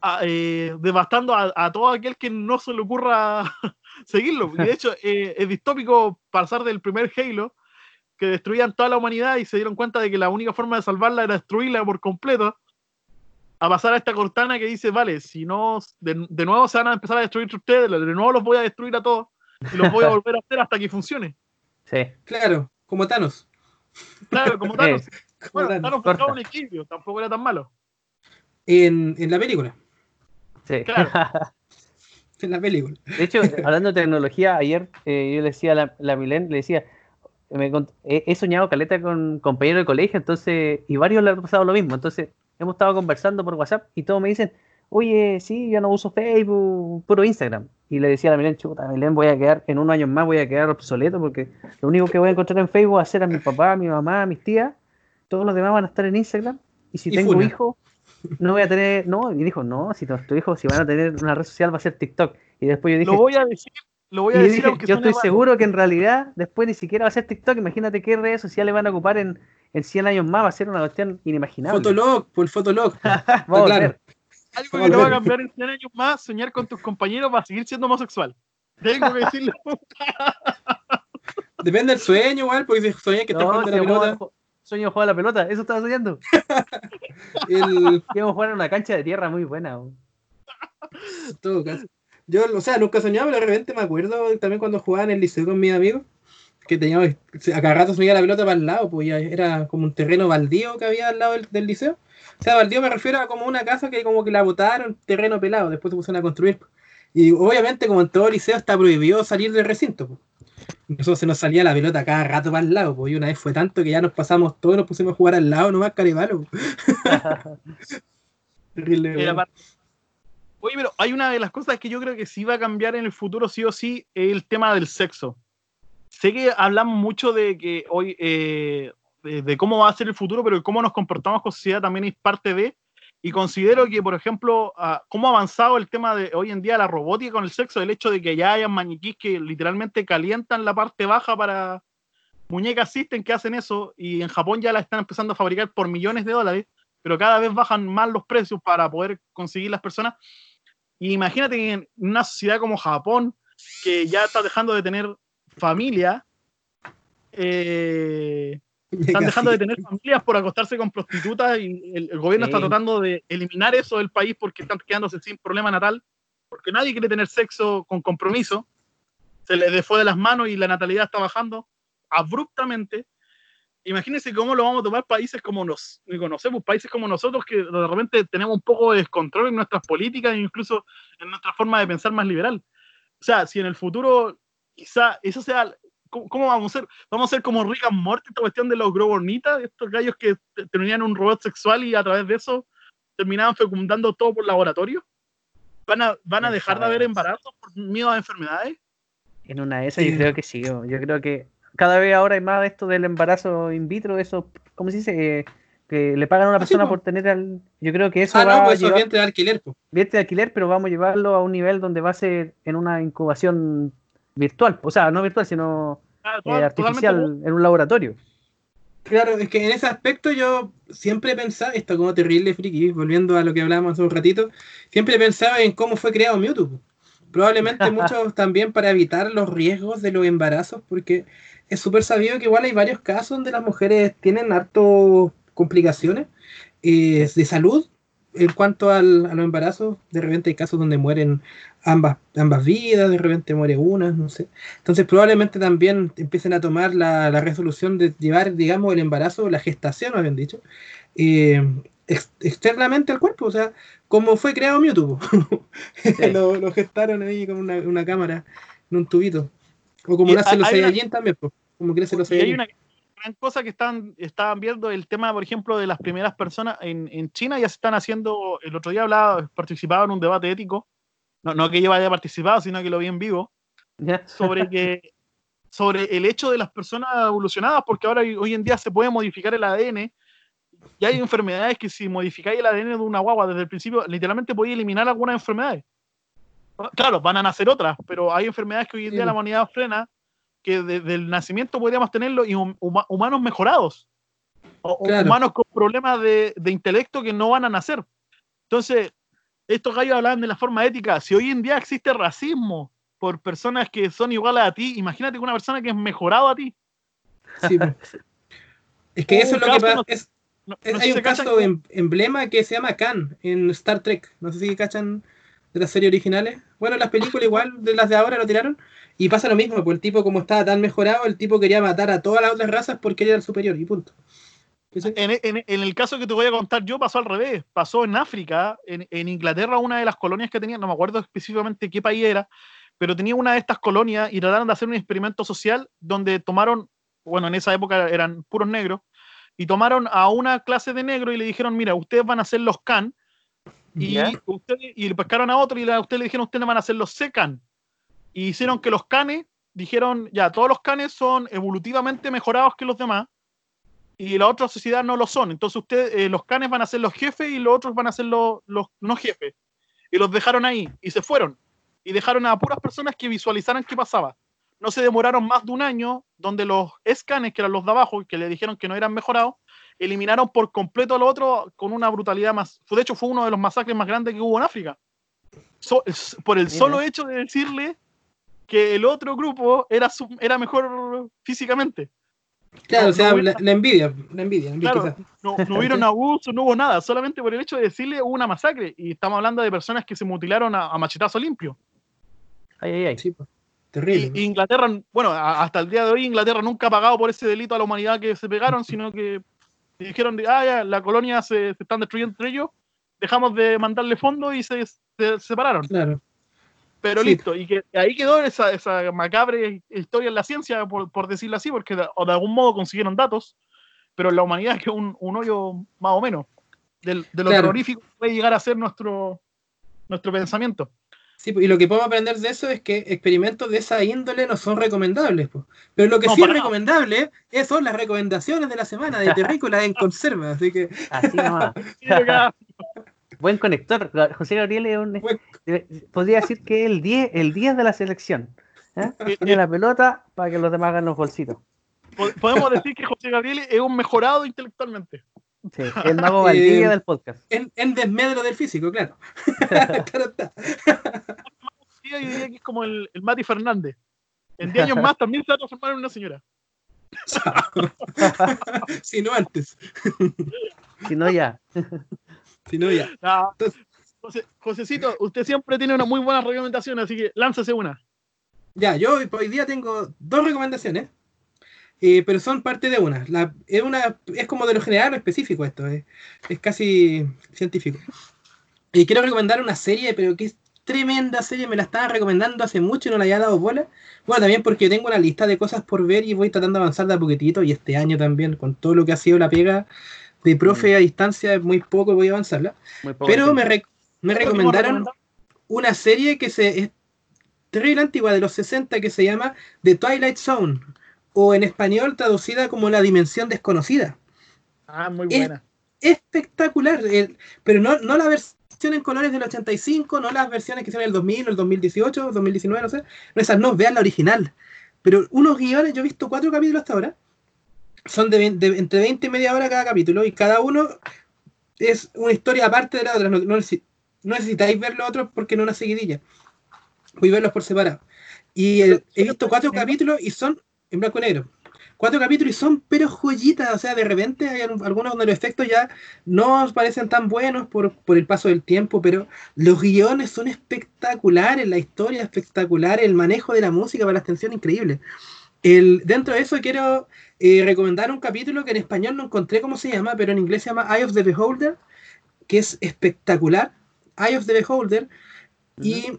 a- eh, devastando a, a todo aquel que no se le ocurra seguirlo. Y de hecho, eh, es distópico pasar del primer Halo, que destruían toda la humanidad y se dieron cuenta de que la única forma de salvarla era destruirla por completo, a pasar a esta cortana que dice, vale, si no, de, de nuevo se van a empezar a destruir ustedes, de nuevo los voy a destruir a todos y los voy a volver a hacer hasta que funcione. Sí. Claro, como Thanos. Claro, como Thanos. como Bueno, Thanos. Thanos buscaba un equilibrio, tampoco era tan malo. En, en la película. Sí. Claro. En la película. De hecho, hablando de tecnología, ayer eh, yo le decía a la, la Milén, le decía, me he, he soñado caleta con compañeros de colegio, entonces, y varios le ha pasado lo mismo, entonces hemos estado conversando por WhatsApp y todos me dicen, oye, sí, yo no uso Facebook, puro Instagram. Y le decía a la Milén, chuta, Milén, voy a quedar, en unos años más voy a quedar obsoleto porque lo único que voy a encontrar en Facebook va a ser a mi papá, a mi mamá, a mis tías, todos los demás van a estar en Instagram, y si Y tengo hijos, no voy a tener, no, y dijo, no, si nuestros hijos, si van a tener una red social va a ser TikTok. Y después yo dije, Lo voy a decir, lo voy a y decir dije, aunque yo estoy seguro que en realidad después ni siquiera va a ser TikTok. Imagínate qué redes sociales van a ocupar en, en 100 años más. Va a ser una cuestión inimaginable. Fotolog, por el Fotolog. Vamos a ver. Algo que no va a cambiar en 100 años más, soñar con tus compañeros va a seguir siendo homosexual. Tengo que decirlo. Depende del sueño, igual, porque si soñé que está No, jugando si la pelota. Sueño jugar a la pelota, eso estaba soñando. El, Que Íbamos a jugar en una cancha de tierra muy buena. todo caso. Yo, o sea, nunca soñaba, pero de repente me acuerdo también cuando jugaba en el liceo con mis amigos, que teníamos, a cada rato se me iba la pelota para el lado, pues ya era como un terreno baldío que había al lado del, del liceo. O sea, baldío me refiero a como una casa que como que la botaron, terreno pelado, después se pusieron a construir. Y obviamente, como en todo liceo, está prohibido salir del recinto. pues. Nosotros se nos salía la pelota cada rato para el lado, pues, y una vez fue tanto que ya nos pasamos todos y nos pusimos a jugar al lado nomás, caribalo. Terrible, Oye, pero hay una de las cosas que yo creo que sí va a cambiar en el futuro, sí o sí, es el tema del sexo. Sé que hablamos mucho de que hoy, eh, de, de cómo va a ser el futuro, pero cómo nos comportamos como sociedad también es parte de. Y considero que, por ejemplo, ah, cómo ha avanzado el tema de hoy en día la robótica con el sexo, el hecho de que ya hayan maniquís que literalmente calientan la parte baja para muñecas System que hacen eso, y en Japón ya la están empezando a fabricar por millones de dólares, pero cada vez bajan más los precios para poder conseguir las personas. Y imagínate que en una sociedad como Japón, que ya está dejando de tener familia, eh, están dejando de tener familias por acostarse con prostitutas y el, el gobierno Sí. está tratando de eliminar eso del país porque están quedándose sin problema natal, porque nadie quiere tener sexo con compromiso, se les fue de las manos y la natalidad está bajando abruptamente. Imagínense cómo lo vamos a tomar países como nos conocemos, países como nosotros que de repente tenemos un poco de descontrol en nuestras políticas e incluso en nuestra forma de pensar más liberal. O sea, si en el futuro quizá eso sea ¿Cómo, cómo vamos a ser? ¿Vamos a ser como Rick and Morty, esta cuestión de los Grobornitas, estos gallos que te- tenían un robot sexual y a través de eso terminaban fecundando todo por laboratorio? ¿Van a, van a dejar de haber embarazos por miedo a enfermedades? En una de esas Sí. yo creo que sí. Yo creo que cada vez ahora hay más de esto del embarazo in vitro, eso, ¿cómo se dice? Eh, que le pagan a una Ah, sí, persona po. por tener al... Yo creo que eso Ah, va no, pues a eso es llevar... vientre de alquiler, pues. vientre de alquiler, pero vamos a llevarlo a un nivel donde va a ser en una incubación virtual. O sea, no virtual, sino eh, artificial totalmente en un laboratorio. Claro, es que en ese aspecto yo siempre pensaba, esto como terrible friki, volviendo a lo que hablábamos hace un ratito, siempre pensaba en cómo fue creado Mewtwo. Probablemente muchos también para evitar los riesgos de los embarazos, porque es súper sabido que igual hay varios casos donde las mujeres tienen harto complicaciones eh, de salud en cuanto al, a los embarazos. De repente hay casos donde mueren ambas, ambas vidas, de repente muere una, no sé. Entonces probablemente también empiecen a tomar la, la resolución de llevar, digamos, el embarazo, la gestación, habían dicho, eh, ex- externamente al cuerpo, o sea, como fue creado Mewtwo. lo, lo gestaron ahí con una, una cámara en un tubito. O como Y nacen los una- Saiyajin también, pues, como crecen los hay Saiyajin. una gran cosa que están, estaban viendo el tema, por ejemplo, de las primeras personas en, en China, ya se están haciendo, el otro día hablaba, participaba en un debate ético, no, no que yo haya participado, sino que lo vi en vivo, ¿Ya? sobre que sobre el hecho de las personas evolucionadas, porque ahora hoy en día se puede modificar el ADN, y hay enfermedades que si modificáis el ADN de una guagua desde el principio, literalmente podéis eliminar algunas enfermedades. Claro, van a nacer otras, pero hay enfermedades que hoy en Sí, día la pues. humanidad frena, que desde el nacimiento podríamos tenerlo y hum- huma- humanos mejorados, o, Claro. humanos con problemas de, de intelecto que no van a nacer. Entonces, estos gallos hablaban de la forma ética. Si hoy en día existe racismo por personas que son iguales a ti, imagínate que una persona que es mejorado a ti. Sí. Es que eso es lo que pasa. no- es- No- sé hay si un caso que- em- emblema que se llama Khan en Star Trek. No sé si cachan de las series originales. Bueno, las películas igual de las de ahora lo tiraron. Y pasa lo mismo, pues el tipo como estaba tan mejorado, el tipo quería matar a todas las otras razas porque él era el superior y punto. En, el caso que te voy a contar yo, pasó al revés. Pasó en África, en, Inglaterra, una de las colonias que tenía, no me acuerdo específicamente qué país era, pero tenía una de estas colonias y trataron de hacer un experimento social donde tomaron, bueno, en esa época eran puros negros, y tomaron a una clase de negro y le dijeron, mira, ustedes van a ser los can, y, Ya. ustedes, y le pescaron a otro y a ustedes le dijeron, ustedes van a ser los secan. Y hicieron que los canes, dijeron, ya, todos los canes son evolutivamente mejorados que los demás, y la otra sociedad no lo son. Entonces ustedes, eh, los canes van a ser los jefes y los otros van a ser los, los no jefes. Y los dejaron ahí y se fueron. Y dejaron a puras personas que visualizaran qué pasaba. No se demoraron más de un año donde los escanes, que eran los de abajo, que le dijeron que no eran mejorados, eliminaron por completo al otro con una brutalidad más. De hecho, fue uno de los masacres más grandes que hubo en África. So- por el Mira. solo hecho de decirle que el otro grupo era, su- era mejor físicamente. Claro, no- o sea, no la, la envidia, la envidia, la envidia Claro. No, no hubieron abuso, no hubo nada. Solamente por el hecho de decirle hubo una masacre. Y estamos hablando de personas que se mutilaron a, a machetazo limpio. Ay, ay, ay. Sí, pues. Y, Terrible. y Inglaterra, bueno, a- hasta el día de hoy Inglaterra nunca ha pagado por ese delito a la humanidad que se pegaron, sino que dijeron, de, ah, ya, la colonia se, se están destruyendo entre ellos, dejamos de mandarle fondos y se, se separaron. Claro. Pero Sí. listo, y que ahí quedó esa, esa macabre historia en la ciencia, por, por decirlo así, porque de, o de algún modo consiguieron datos, pero en la humanidad es que un, un hoyo más o menos del- de lo Claro. terrorífico que puede llegar a ser nuestro, nuestro pensamiento. Sí, pues, y lo que podemos aprender de eso es que experimentos de esa índole no son recomendables. pues. Pero lo que No, sí es recomendable es- son las recomendaciones de la semana de terrícolas en conserva. Así que Así nomás. Buen conector. José Gabriel es un. Buen- Podría decir que es el 10, el 10 de la selección. ¿eh? Tiene la pelota para que los demás hagan los bolsitos. po- podemos decir que José Gabriel es un mejorado intelectualmente. Sí, el mago Valdivia Eh, del podcast. en, en desmedro del físico, claro. Claro está. Yo diría que es como el, el Mati Fernández. En 10 años más también se va a transformar en una señora. si no antes. Si no, ya. Si no ya. Ah, Entonces- José, Josecito, usted siempre tiene una muy buena recomendación, así que láncese una. Ya, yo hoy- hoy día tengo dos recomendaciones, eh, pero son parte de una. La, es una. Es como de lo general o específico esto, es, es casi científico. Y quiero recomendar una serie, pero que es tremenda serie, me la estaba recomendando hace mucho y no la había dado bola. Bueno, también porque tengo una lista de cosas por ver y voy tratando de avanzar de a poquitito, y este año también, con todo lo que ha sido la pega de profe a distancia, es muy poco voy a avanzarla. Pero me, rec- me ¿Qué recomendaron recomendar? una serie que se, es terrible antigua de los 60 que se llama The Twilight Zone o en español traducida como La Dimensión Desconocida. Ah, muy Es- buena. Espectacular, el- pero no, no la versión en colores del 85, no las versiones que hicieron en el 2000 o el 2018, 2019, no sé. No, esas no, vean la original. Pero unos guiones, yo he visto cuatro capítulos hasta ahora, son de, de entre 20 y media hora cada capítulo y cada uno es una historia aparte de la otra. No, no no necesitáis ver lo otro porque no es una seguidilla. Voy a verlos por separado. Y el- he visto cuatro capítulos y son en blanco y negro. Cuatro capítulos y son pero joyitas. O sea, de repente hay algunos donde los efectos ya no parecen tan buenos por, por el paso del tiempo, pero los guiones son espectaculares, la historia es espectacular, el manejo de la música para la extensión increíble. El, dentro de eso quiero eh, recomendar un capítulo que en español no encontré cómo se llama, pero en inglés se llama Eye of the Beholder, que es espectacular. Eye of the Beholder. Y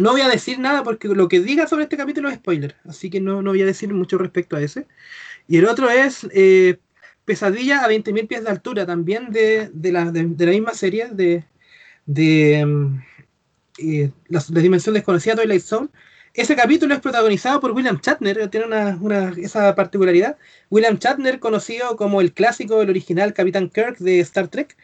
no voy a decir nada porque lo que diga sobre este capítulo es spoiler, así que no, no voy a decir mucho respecto a ese. Y el otro es eh, Pesadilla a 20.000 pies de altura, también de, de la, de, la misma serie, de, mm, eh, la dimensión desconocida Twilight Zone. Ese capítulo es protagonizado por William Shatner, tiene una, una- esa particularidad. William Shatner, conocido como el clásico, el original Capitán Kirk de Star Trek,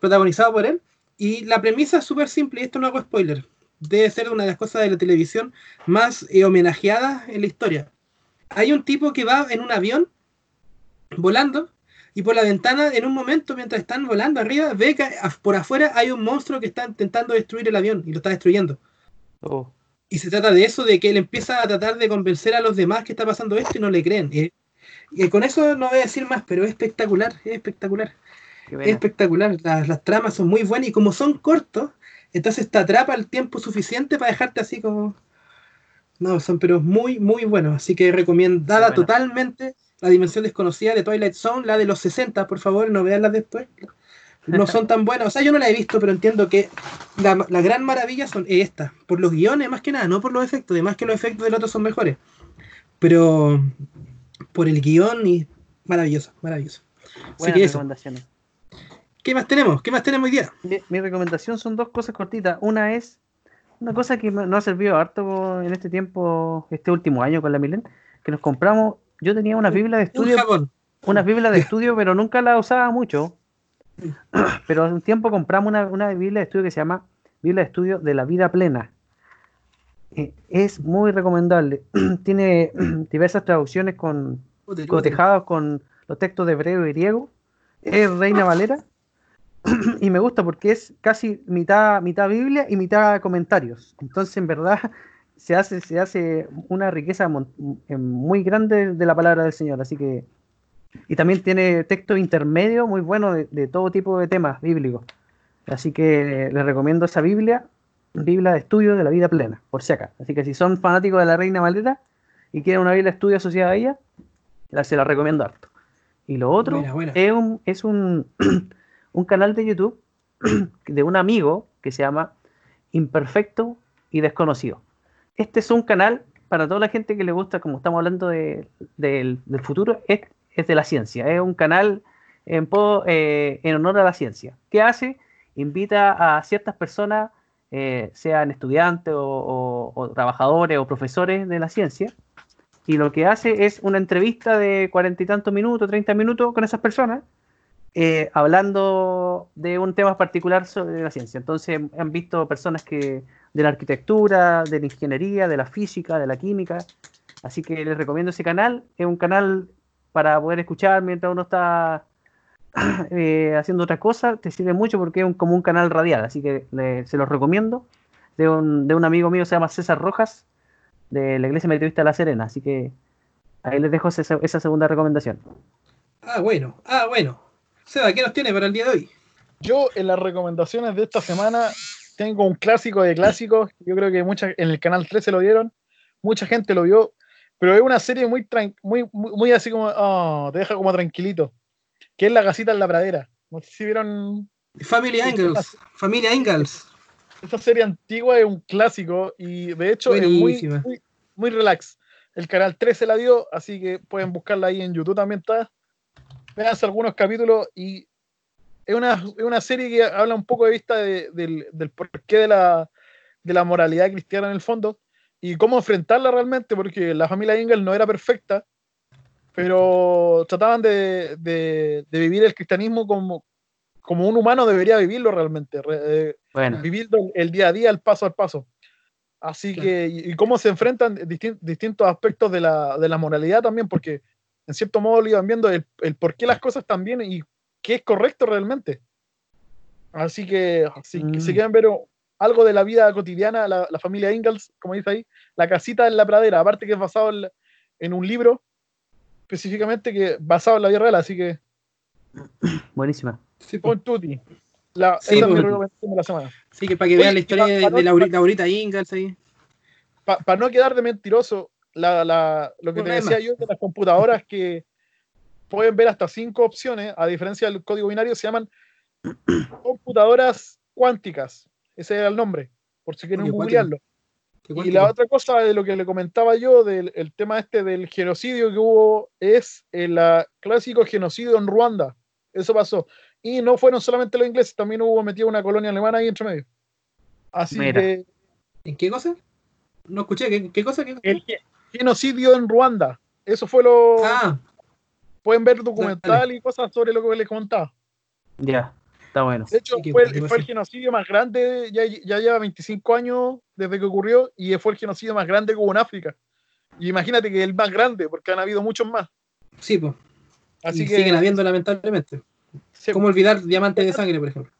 protagonizado por él. Y la premisa es súper simple, y esto no hago spoiler. Debe ser una de las cosas de la televisión más eh, homenajeadas en la historia. Hay un tipo que va en un avión volando y por la ventana, en un momento, mientras están volando arriba, ve que por afuera hay un monstruo que está intentando destruir el avión y lo está destruyendo. Oh, Y se trata de eso, de que él empieza a tratar de convencer a los demás que está pasando esto y no le creen. Y, y con eso no voy a decir más, pero es espectacular, es espectacular. Es espectacular. Las, las tramas son muy buenas y como son cortos, entonces te atrapa el tiempo suficiente para dejarte así como. No, son pero muy, muy buenos. Así que recomendada totalmente la dimensión desconocida de Twilight Zone, la de los 60, por favor, no vean las después. No son tan buenas. O sea, yo no la he visto, pero entiendo que la, la gran maravilla son estas. Por los guiones, más que nada, no por los efectos. Además que los efectos del otro son mejores. Pero por el guion y maravilloso, maravilloso. Buenas recomendaciones. ¿Qué más tenemos? ¿Qué más tenemos hoy día? Mi, mi recomendación son dos cosas cortitas. Una es una cosa que nos ha servido harto en este tiempo, este último año con la Milen, que nos compramos. Yo tenía una Biblia de Un estudio, jabón. unas Biblias de estudio, pero nunca la usaba mucho. Pero hace un tiempo compramos una, una Biblia de estudio que se llama Biblia de estudio de la vida plena. Eh, Es muy recomendable. Tiene diversas traducciones con cotejados con los textos de hebreo y griego. Es Reina Valera. y me gusta porque es casi mitad, mitad Biblia y mitad comentarios. Entonces, en verdad, se hace, se hace una riqueza eh, muy grande de la palabra del Señor. Así que. Y también tiene texto intermedio muy bueno de, de todo tipo de temas bíblicos. Así que les recomiendo esa Biblia, Biblia de estudio de la vida plena, por si acá. Así que si son fanáticos de la Reina Valera y quieren una Biblia de estudio asociada a ella, la- se la recomiendo harto. Y lo otro Buena, buena. es un, es un, un canal de YouTube de un amigo que se llama Imperfecto y Desconocido. Este es un canal para toda la gente que le gusta, como estamos hablando de- del, futuro, es, es de la ciencia. Es un canal en, po- eh, en honor a la ciencia. ¿Qué hace? Invita a ciertas personas, eh, sean estudiantes o, o- o trabajadores o profesores de la ciencia, y lo que hace es una entrevista de cuarenta y tantos minutos, 30 minutos con esas personas, eh, hablando de un tema particular sobre la ciencia. Entonces han visto personas que de la arquitectura, de la ingeniería, de la física, de la química. Así que les recomiendo ese canal. Es un canal para poder escuchar mientras uno está eh, haciendo otra cosa. Te sirve mucho porque es un- como un canal radial. Así que le- se los recomiendo. De un, de un amigo mío se llama César Rojas, de la Iglesia Metodista de La Serena. Así que ahí les dejo esa, esa segunda recomendación. Ah, bueno. Ah, bueno. Seba, ¿qué nos tiene para el día de hoy? Yo en las recomendaciones de esta semana tengo un clásico de clásicos. Yo creo que mucha, en el canal 13 lo dieron, mucha gente lo vio, pero es una serie muy, muy, muy, muy así como, oh, te deja como tranquilito, que es La Gasita en la Pradera. No sé si vieron Family Angles. Familia Ingalls. esta serie antigua, es un clásico y de hecho es muy, muy, muy relax. El canal 13 la dio, así que pueden buscarla ahí en YouTube también está. Véanse algunos capítulos y es una, es una serie que habla un poco de vista de- del, del porqué de la, de la moralidad cristiana en el fondo y cómo enfrentarla realmente, porque la familia Ingalls no era perfecta, pero trataban de, de- de vivir el cristianismo como, como un humano debería vivirlo realmente, re- eh, Bueno, viviendo el- día a día, el paso al paso. Así que, y, y cómo se enfrentan distin- distintos aspectos de la, de la moralidad también, porque en cierto modo lo iban viendo el, el por qué las cosas están bien y qué es correcto realmente. Así que, si, Mm. si quieren ver algo de la vida cotidiana, la, la familia Ingalls, como dice ahí, la casita en la pradera, aparte que es basado en, un libro específicamente que basado en la vida real, así que Buenísima. Sí, po. con Tutti. La, Sí, esa es mi recomendación de la semana. Así que para que vean la historia pa- de, pa- de Lauri- Laurita Ingalls ahí. Para no quedar de mentiroso, la, la- lo que te decía yo de las computadoras que pueden ver hasta cinco opciones, a diferencia del código binario, se llaman computadoras cuánticas. Ese era el nombre, por si quieren googlearlo. Y la otra cosa de lo que le comentaba yo del el tema este del genocidio que hubo es el ah, clásico genocidio en Ruanda. Eso pasó. Y no fueron solamente los ingleses, también hubo metido una colonia alemana ahí entre medio. Así Mira. que ¿En qué cosa? No escuché. ¿Qué, qué cosa? ¿Qué cosa? el genocidio en Ruanda. Eso fue lo. Ah, Pueden ver documental y cosas sobre lo que les contaba. Ya, está bueno. De hecho, Sí, fue, el genocidio más grande, ya, ya lleva 25 años desde que ocurrió y fue el genocidio más grande que hubo en África. Y imagínate que el más grande, porque han habido muchos más. sí, pues. Así y que siguen habiendo, lamentablemente. se- ¿Cómo olvidar Diamante de Sangre, por ejemplo?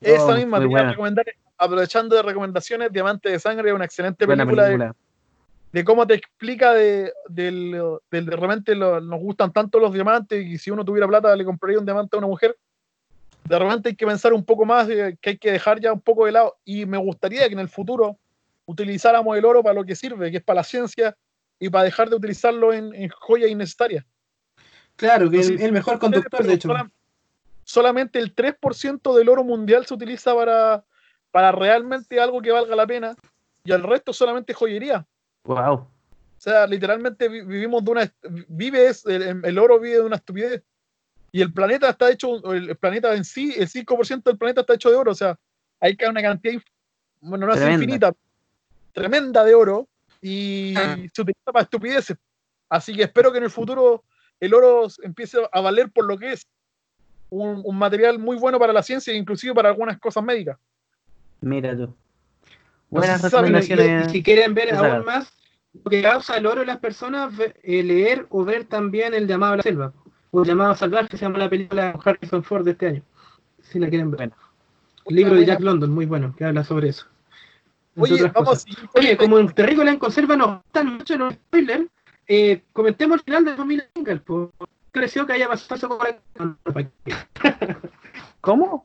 esa Oh, misma te iba a recomendar, aprovechando de recomendaciones, Diamante de Sangre es una excelente película, de- película. De, cómo te explica de, del, del- de repente lo- nos gustan tanto los diamantes y si uno tuviera plata le compraría un diamante a una mujer. De repente hay que pensar un poco más, eh, que hay que dejar ya un poco de lado. Y me gustaría que en el futuro utilizáramos el oro para lo que sirve, que es para la ciencia, y para dejar de utilizarlo en, en joyas innecesarias. Claro, que es el, el mejor conductor, de hecho. solam- solamente el 3% del oro mundial se utiliza para, para realmente algo que valga la pena, y el resto solamente joyería. Wow. O sea, literalmente vi- vivimos de una. est- Vive es- el, el oro vive de una estupidez. Y el planeta está hecho, el planeta en sí, el 5% del planeta está hecho de oro. O sea, hay que una cantidad, bueno, no es infinita, tremenda de oro y Ah. se utiliza para estupideces. Así que espero que en el futuro el oro empiece a valer por lo que es un, un material muy bueno para la ciencia e inclusive para algunas cosas médicas. Mira tú. Buenas recomendaciones. y si quieren ver aún más lo que causa el oro en las personas, ve- eh, leer o ver también el llamado a la selva, o el llamado salvaje, que se llama la película de Harrison Ford de este año. Si la quieren ver. Bueno. El libro de Jack London, muy bueno, que habla sobre eso. Oye, vamos a Oye, como en Terrícola en Conserva nos gustan mucho los spoilers, eh, comentemos el final de 2000 Ingalls. ¿Qué creció que haya pasado eso con la... ¿Cómo?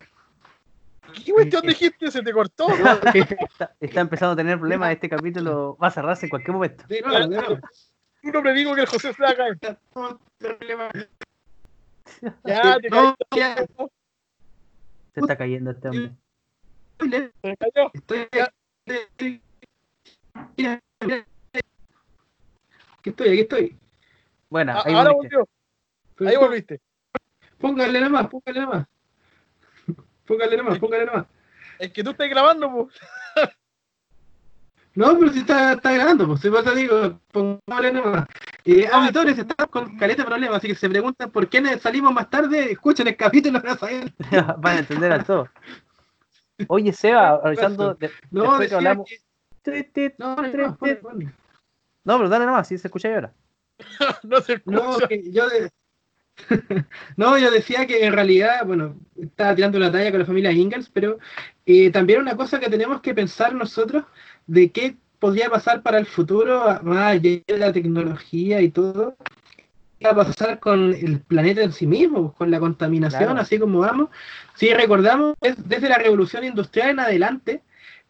¿Qué cuestión dijiste? Se te cortó. Está, está empezando a tener problemas. Este capítulo va a cerrarse en cualquier momento. De nuevo, de nuevo. Tú no predigo que el José se va a caer. Está todo problema. Ya, te No, ya. Se está cayendo este hombre. Se cayó. Estoy. estoy- Mira, mira. Aquí estoy, aquí estoy. Bueno, Ah, ahí Ahora volviste. volvió. Ahí volviste. Póngale nomás, póngale nomás. Póngale nomás, póngale nomás. Es que tú estás grabando, pues. No, pero si está, está grabando, pues si pasa digo, póngale nomás. Eh, auditores, estamos con caleta de problemas, así que se preguntan por qué salimos más tarde, escuchen el capítulo para saber. Van a entender a todo. Oye, Seba, avisando. de- No, después que hablamos. no, no, no. No, pero dale nomás, si se escucha ahí ahora. No se No, escucha. que yo de- no, yo decía que en realidad, bueno, estaba tirando la talla con la familia Ingalls, pero eh, también una cosa que tenemos que pensar nosotros de qué podría pasar para el futuro, más allá de la tecnología y todo, qué va a pasar con el planeta en sí mismo, con la contaminación, Claro. así como vamos. Si recordamos, es desde la revolución industrial en adelante,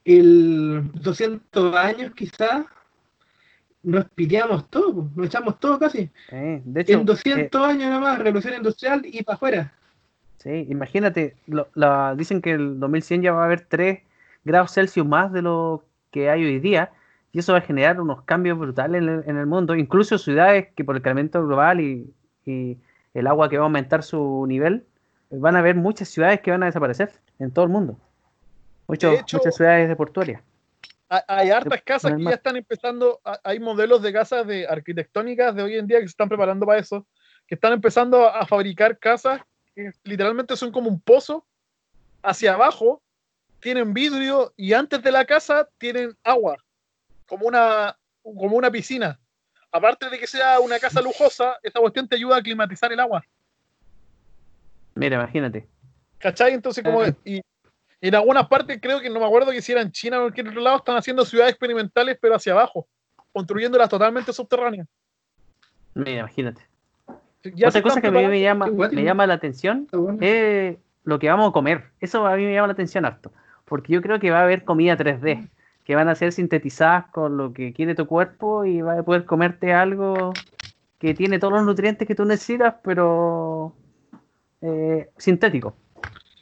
el 200 años quizás, nos piteamos todo, nos echamos todo casi. De hecho, En 200 eh, años nomás, revolución industrial y para afuera. sí, imagínate, lo- la- dicen que el 2100 ya va a haber 3 grados Celsius más de lo que hay hoy día, y eso va a generar unos cambios brutales en el, en el mundo, incluso ciudades que por el calentamiento global y, y el agua que va a aumentar su nivel, van a haber muchas ciudades que van a desaparecer en todo el mundo. Hecho- muchas ciudades de portuarias. Ha- Hay hartas casas que ya están empezando, ha- hay modelos de casas de arquitectónicas de hoy en día que se están preparando para eso, que están empezando a fabricar casas que literalmente son como un pozo hacia abajo, tienen vidrio y antes de la casa tienen agua, como una, como una piscina. Aparte de que sea una casa lujosa, esta cuestión te ayuda a climatizar el agua. Mira, imagínate. ¿Cachai? Entonces, como. Y, En algunas partes creo que no me acuerdo que si era en China o en cualquier otro lado, están haciendo ciudades experimentales, pero hacia abajo, construyéndolas totalmente subterráneas. Mira, imagínate. Ya Otra cosa que a mí me llama, me la atención bueno. es lo que vamos a comer. Eso a mí me llama la atención harto. Porque yo creo que va a haber comida 3D, que van a ser sintetizadas con lo que quiere tu cuerpo y vas a poder comerte algo que tiene todos los nutrientes que tú necesitas, pero eh, sintético.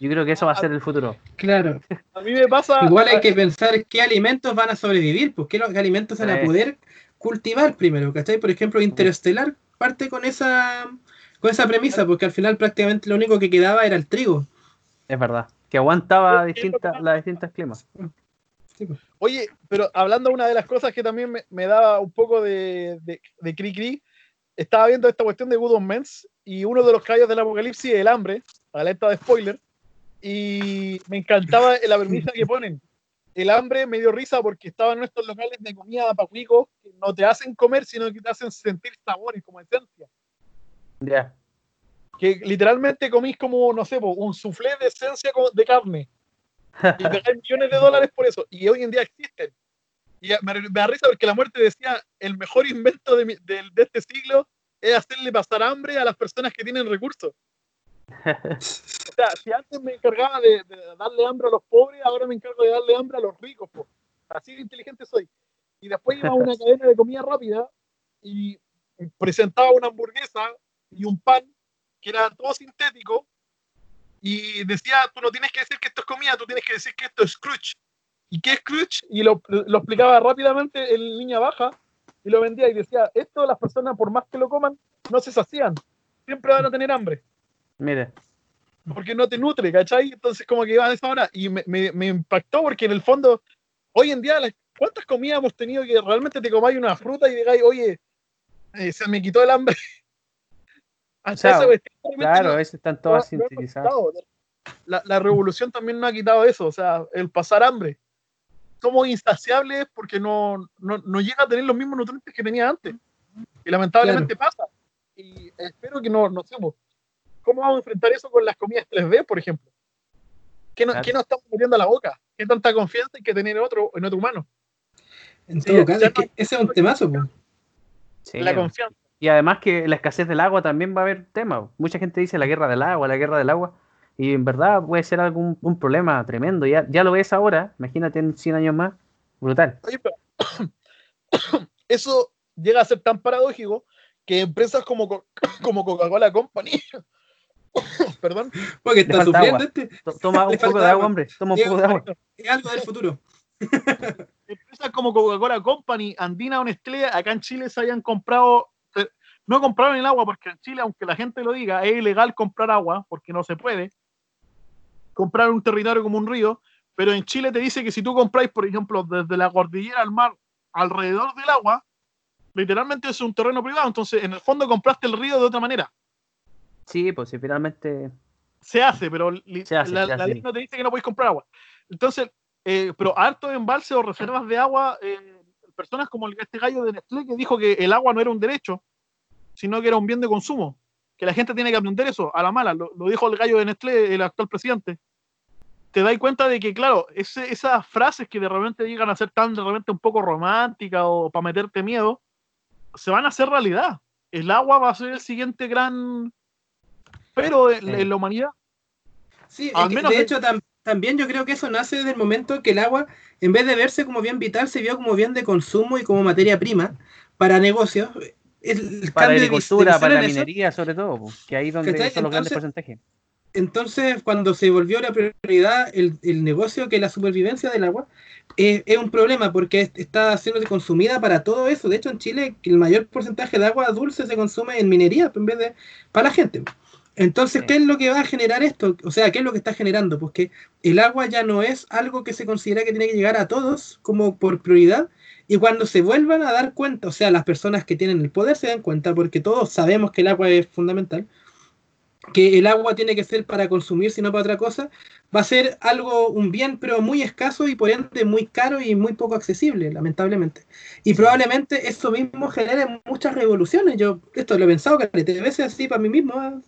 Yo creo que eso va a ser el futuro. Claro. A mí me pasa. Igual hay que pensar qué alimentos van a sobrevivir, pues qué los- alimentos van a poder cultivar primero, ¿cachai? Por ejemplo, Interestelar parte con esa con esa premisa, porque al final prácticamente lo único que quedaba era el trigo. Es verdad. Que aguantaba distintas, las distintas climas. Sí, pues. Oye, pero hablando de una de las cosas que también me, me daba un poco de, de, de cri cri, estaba viendo esta cuestión de Good Omens y uno de los caballos del apocalipsis, el hambre, alerta de spoiler, y me encantaba la premisa que ponen. El hambre me dio risa porque estaban en estos locales de comida para cuicos que no te hacen comer, sino que te hacen sentir sabores como esencia. Ya. Que literalmente comís como, no sé, un soufflé de esencia de carne. y pagáis millones de dólares por eso. Y hoy en día existen. Y me, me da risa porque la muerte decía, el mejor invento de, mi- del- de este siglo es hacerle pasar hambre a las personas que tienen recursos. O sea, si antes me encargaba de, de darle hambre a los pobres, ahora me encargo de darle hambre a los ricos. po. Así de inteligente soy. Y después iba a una cadena de comida rápida y presentaba una hamburguesa y un pan que era todo sintético y decía, tú no tienes que decir que esto es comida, tú tienes que decir que esto es crunch. ¿Y qué es crunch? Y lo, lo explicaba rápidamente el niña baja y lo vendía y decía, esto las personas por más que lo coman, no se sacían, siempre van a tener hambre, Mire. porque no te nutre, ¿cachai? Entonces como que iba a esa hora y me, me- me impactó porque en el fondo, hoy en día, ¿cuántas comidas hemos tenido que realmente te comáis una fruta y digáis, oye, eh, se me quitó el hambre? Hasta sea, Claro, no- veces están no- todas no sintetizadas. quitado. La, la revolución también no ha quitado eso, o sea, el pasar hambre. Somos insaciables porque no, no, no llega a tener los mismos nutrientes que tenía antes. Y lamentablemente pasa. Y espero que no, no seamos. ¿Cómo vamos a enfrentar eso con las comidas 3D, por ejemplo? ¿Qué, no, Claro. qué nos estamos metiendo a la boca? ¿Qué tanta confianza hay que tener en otro, en otro humano? En Sí, todo caso, ya es que ese es un temazo, pues. Sí, La confianza. Y además que la escasez del agua también va a haber tema. Mucha gente dice la guerra del agua, la guerra del agua. Y en verdad puede ser algún un problema tremendo. Ya, ya lo ves ahora, imagínate en 100 años más. Brutal. Oye, pero eso llega a ser tan paradójico que empresas como, Co- como Coca-Cola Company, perdón, Porque está sufriendo agua. este. To- Toma un poco de agua, agua. hombre. Toma un poco de agua. Es algo del futuro. empresas como Coca-Cola Company, Andina o Nestlé, acá en Chile se hayan comprado, no compraron el agua porque en Chile, aunque la gente lo diga, es ilegal comprar agua porque no se puede comprar un territorio como un río, pero en Chile te dice que si tú compráis, por ejemplo, desde la cordillera al mar, alrededor del agua, literalmente es un terreno privado, entonces en el fondo compraste el río de otra manera. Sí, pues si finalmente. se hace, pero li- Se hace, la, se la hace. ley no te dice que no podéis comprar agua. Entonces, eh, pero harto embalse o reservas de agua, eh, personas como este gallo de Nestlé que dijo que el agua no era un derecho, sino que era un bien de consumo. Que la gente tiene que aprender eso, a la mala. Lo, lo dijo el gallo de Nestlé, el actual presidente. Te das cuenta de que, claro, ese- esas frases que de repente llegan a ser tan de repente un poco románticas o para meterte miedo, se van a hacer realidad. El agua va a ser el siguiente gran... Pero en, Sí. en la humanidad Sí, Al que, menos de hecho tam- también yo creo que eso nace desde el momento que el agua, en vez de verse como bien vital, se vio como bien de consumo y como materia prima para negocios. El Para cambio de vis- de agricultura, para la eso- minería, sobre todo. que ahí donde ¿Cachai? son los grandes porcentajes. Entonces, cuando se volvió la prioridad el, el negocio que la supervivencia del agua, eh, es un problema porque es- está siendo consumida para todo eso. De hecho, en Chile, que el mayor porcentaje de agua dulce se consume en minería en vez de para la gente. Entonces. ¿qué es lo que va a generar esto? O sea, ¿qué es lo que está generando? Pues que el agua ya no es algo que se considera que tiene que llegar a todos como por prioridad. Y cuando se vuelvan a dar cuenta, o sea, las personas que tienen el poder se dan cuenta, porque todos sabemos que el agua es fundamental, que el agua tiene que ser para consumir, sino para otra cosa, va a ser algo, un bien, pero muy escaso y por ende muy caro y muy poco accesible, lamentablemente. Y probablemente eso mismo genere muchas revoluciones. Yo esto lo he pensado que de veces así para mí mismo, ah,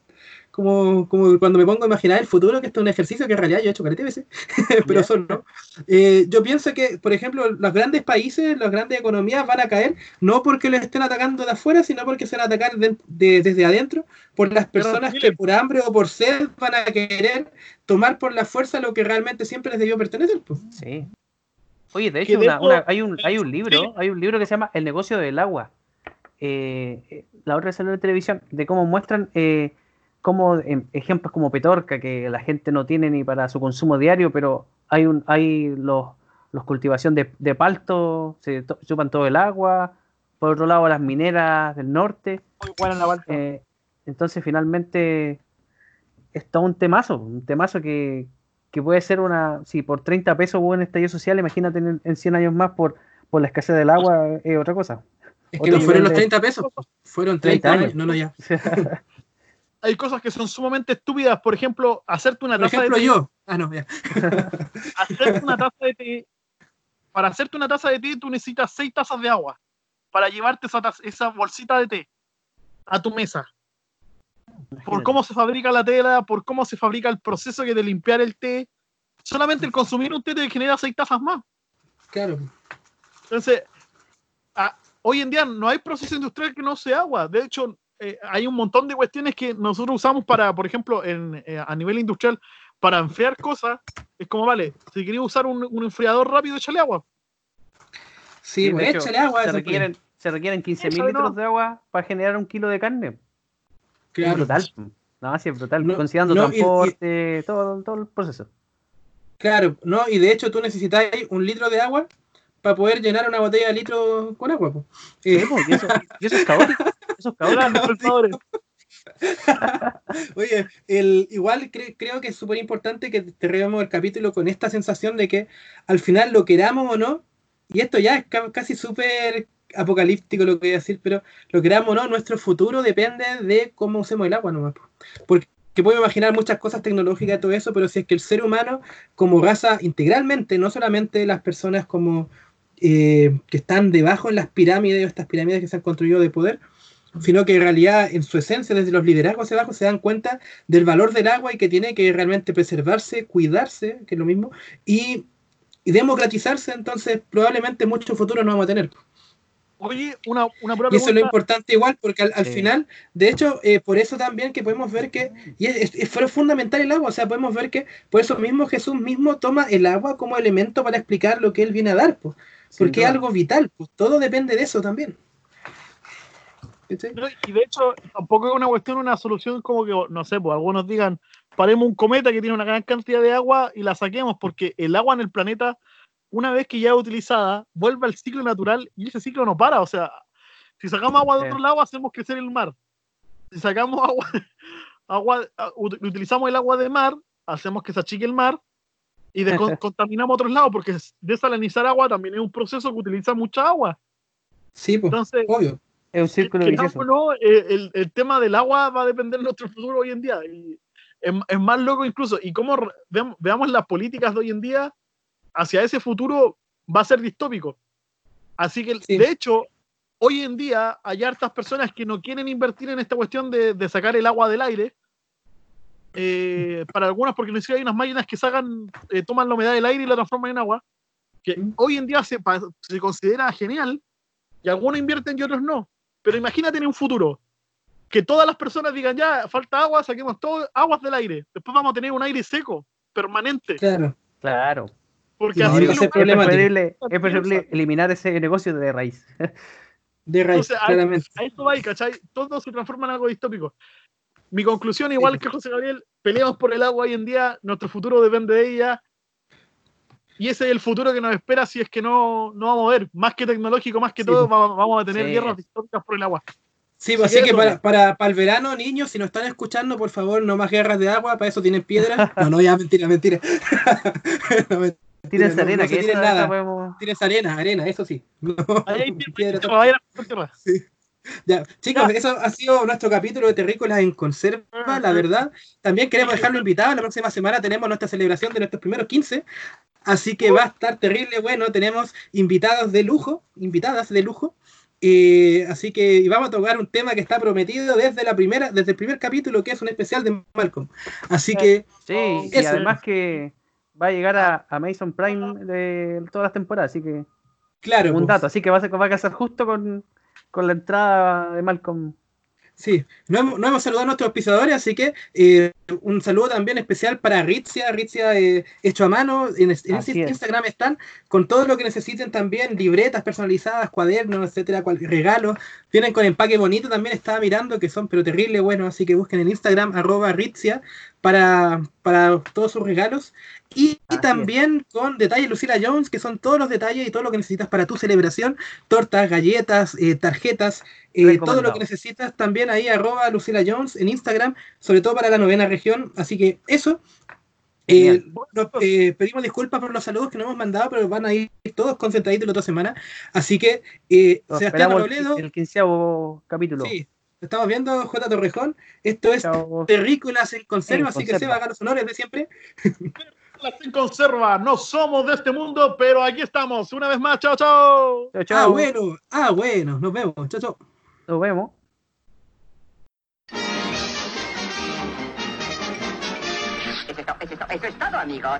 como, como cuando me pongo a imaginar el futuro, que esto es un ejercicio que en realidad yo he hecho carete veces, pero solo. Eh, yo pienso que, por ejemplo, los grandes países, las grandes economías van a caer no porque los estén atacando de afuera, sino porque se van a atacar de- de- desde adentro por las personas que por hambre o por sed van a querer tomar por la fuerza lo que realmente siempre les debió pertenecer. pues. Sí. Oye, de hecho, de una- una- hay, un, hay un libro, hay un libro que se llama El negocio del agua. Eh, eh, la otra vez salió en televisión, de cómo muestran eh, cómo em, ejemplos como Petorca, que la gente no tiene ni para su consumo diario, pero hay un, hay los, los cultivación de, de palto, se to- chupan todo el agua. Por otro lado, las mineras del norte. Muy buena la. Eh, entonces, finalmente, es todo un temazo, un temazo que, que puede ser una. Si por 30 pesos hubo un estallido social, imagínate en, en 100 años más por, por la escasez del agua, es otra cosa. Es que Otro no fueron los de- 30 pesos, fueron 30 30 años. años. No, no, ya. Hay cosas que son sumamente estúpidas. Por ejemplo, hacerte una Por taza de ejemplo, té. yo. Ah, no, ya. hacerte una taza de té. Para hacerte una taza de té, tú necesitas seis tazas de agua. Para llevarte esa, taza- esa bolsita de té a tu mesa. Por cómo se fabrica la tela, por cómo se fabrica el proceso que de limpiar el té. Solamente el consumir un té te genera seis tazas más. Claro. Entonces, a- hoy en día no hay proceso industrial que no sea agua. De hecho, eh, hay un montón de cuestiones que nosotros usamos para, por ejemplo, en, eh, a nivel industrial, para enfriar cosas. Es como, vale, si querías usar un, un enfriador rápido, échale agua. Sí, Sí, pues hecho, échale agua. se requieren, se requieren 15.000 Échale, litros no. de agua para generar un kilo de carne. pues. Es Claro. brutal. No, sí, es brutal. No, Considerando no, y- y- transporte, todo, todo el proceso. Claro, no, y de hecho tú necesitas un litro de agua para poder llenar una botella de litro con agua. po. Eh, Sí, y, eso, y eso es caótico. Eso es caótico. Grandes pensadores. Oye, el, igual cre- creo que es súper importante que terminemos el capítulo con esta sensación de que al final lo queramos o no, y esto ya es ca- casi súper apocalíptico lo que voy a decir, pero lo queramos o no, nuestro futuro depende de cómo usemos el agua nomás. po. Porque puedo imaginar muchas cosas tecnológicas y todo eso, pero si es que el ser humano como raza integralmente, no solamente las personas como eh, que están debajo en las pirámides o estas pirámides que se han construido de poder, sino que en realidad en su esencia desde los liderazgos hacia abajo se dan cuenta del valor del agua y que tiene que realmente preservarse, cuidarse, que es lo mismo, y, y democratizarse, entonces probablemente mucho futuro no vamos a tener. Oye, una, una pura Y eso es lo importante igual, porque al, al Sí. final, de hecho, eh, por eso también que podemos ver que, y es, es- fue fundamental el agua, o sea, podemos ver que por eso mismo Jesús mismo toma el agua como elemento para explicar lo que él viene a dar, pues, porque es algo vital, pues todo depende de eso también. Y de hecho, tampoco es una cuestión, una solución como que, no sé, pues algunos digan, paremos un cometa que tiene una gran cantidad de agua y la saquemos, porque el agua en el planeta, una vez que ya es utilizada, vuelve al ciclo natural y ese ciclo no para. O sea, si sacamos agua de otro lado, hacemos crecer el mar. Si sacamos agua, agua utilizamos el agua de mar, hacemos que se achique el mar y descon- contaminamos otros lados, porque desalinizar agua también es un proceso que utiliza mucha agua. Sí, pues, Entonces, obvio. Es un círculo vicioso. no, eh, el, el tema del agua va a depender de nuestro futuro hoy en día. Y es, es más loco incluso. Y como veamos, veamos las políticas de hoy en día, hacia ese futuro va a ser distópico. Así que, Sí. de hecho, hoy en día hay hartas personas que no quieren invertir en esta cuestión de, de sacar el agua del aire. Eh, para algunas, porque siquiera hay unas máquinas que sacan, eh, toman la humedad del aire y la transforman en agua. Que Mm. hoy en día se, se considera genial y algunos invierten y otros no. Pero imagínate en un futuro que todas las personas digan ya, falta agua, saquemos todo aguas del aire. Después vamos a tener un aire seco, permanente. Claro. Claro. Porque No, así Es preferible, es preferible eliminar ese negocio de raíz. De raíz, Entonces, a- claramente. a esto va y, ¿cachai? Todo se transforma en algo distópico. Mi conclusión, igual que José Gabriel, peleamos por el agua hoy en día, nuestro futuro depende de ella. Y ese es el futuro que nos espera si es que no, no vamos a ver. Más que tecnológico, más que Sí, todo, va- vamos a tener Sí. guerras distópicas por el agua. Sí, pues, así que para, para, para el verano, niños, si nos están escuchando, por favor, no más guerras de agua, para eso tienen piedras. No, no, ya, mentira, mentira. no, mentira, Tírense no- arena, no que tiren nada. podemos- Tienes arena, arena, eso sí. No, Ahí hay piedra, tierra, vayan a la tierra. Ya, chicos, eso ha sido nuestro capítulo de Terrícolas en Conserva, la verdad. También queremos dejarlo invitado. La próxima semana tenemos nuestra celebración de nuestros primeros 15. Así que va a estar terrible bueno. Tenemos invitados de lujo, invitadas de lujo. Eh, así que y vamos a tocar un tema que está prometido desde la primera, desde el primer capítulo, que es un especial de Malcolm. Así que Sí, y Eso. además que va a llegar a, a Amazon Prime de todas las temporadas, así que claro, un pues, dato, así que va a, va a casar justo con, con la entrada de Malcolm. Sí, no hemos, no hemos saludado a nuestros pisadores, así que eh, un saludo también especial para Ritzia, Ritzia eh, hecho a mano, en, en Así es. Instagram están con todo lo que necesiten también, libretas personalizadas, cuadernos, etcétera, cual- regalos, vienen con empaque bonito, también estaba mirando que son pero terrible buenos, así que busquen en Instagram arroba Ritzia para, para todos sus regalos. Y, también con detalles Lucila Jones, que son todos los detalles y todo lo que necesitas para tu celebración, tortas, galletas, eh, tarjetas, eh, todo lo que necesitas también ahí, arroba Lucila Jones en Instagram, sobre todo para la novena región. Así que eso. Eh, nos, eh, pedimos disculpas por los saludos que no hemos mandado, pero van a ir todos concentraditos la otra semana. Así que, eh, Sebastián Robledo, el, el quinceavo capítulo. sí, estamos viendo J. Torrejón. Esto es. Terrícolas en conserva, En así que conserva. Seba haga los honores de siempre. La sin conserva, no somos de este mundo, pero aquí estamos. Una vez más, chao, chao. Chao, Ah, chao. bueno, ah, bueno, nos vemos. Chao, chao. Nos vemos. Eso es, to- eso es to- eso es todo, amigos.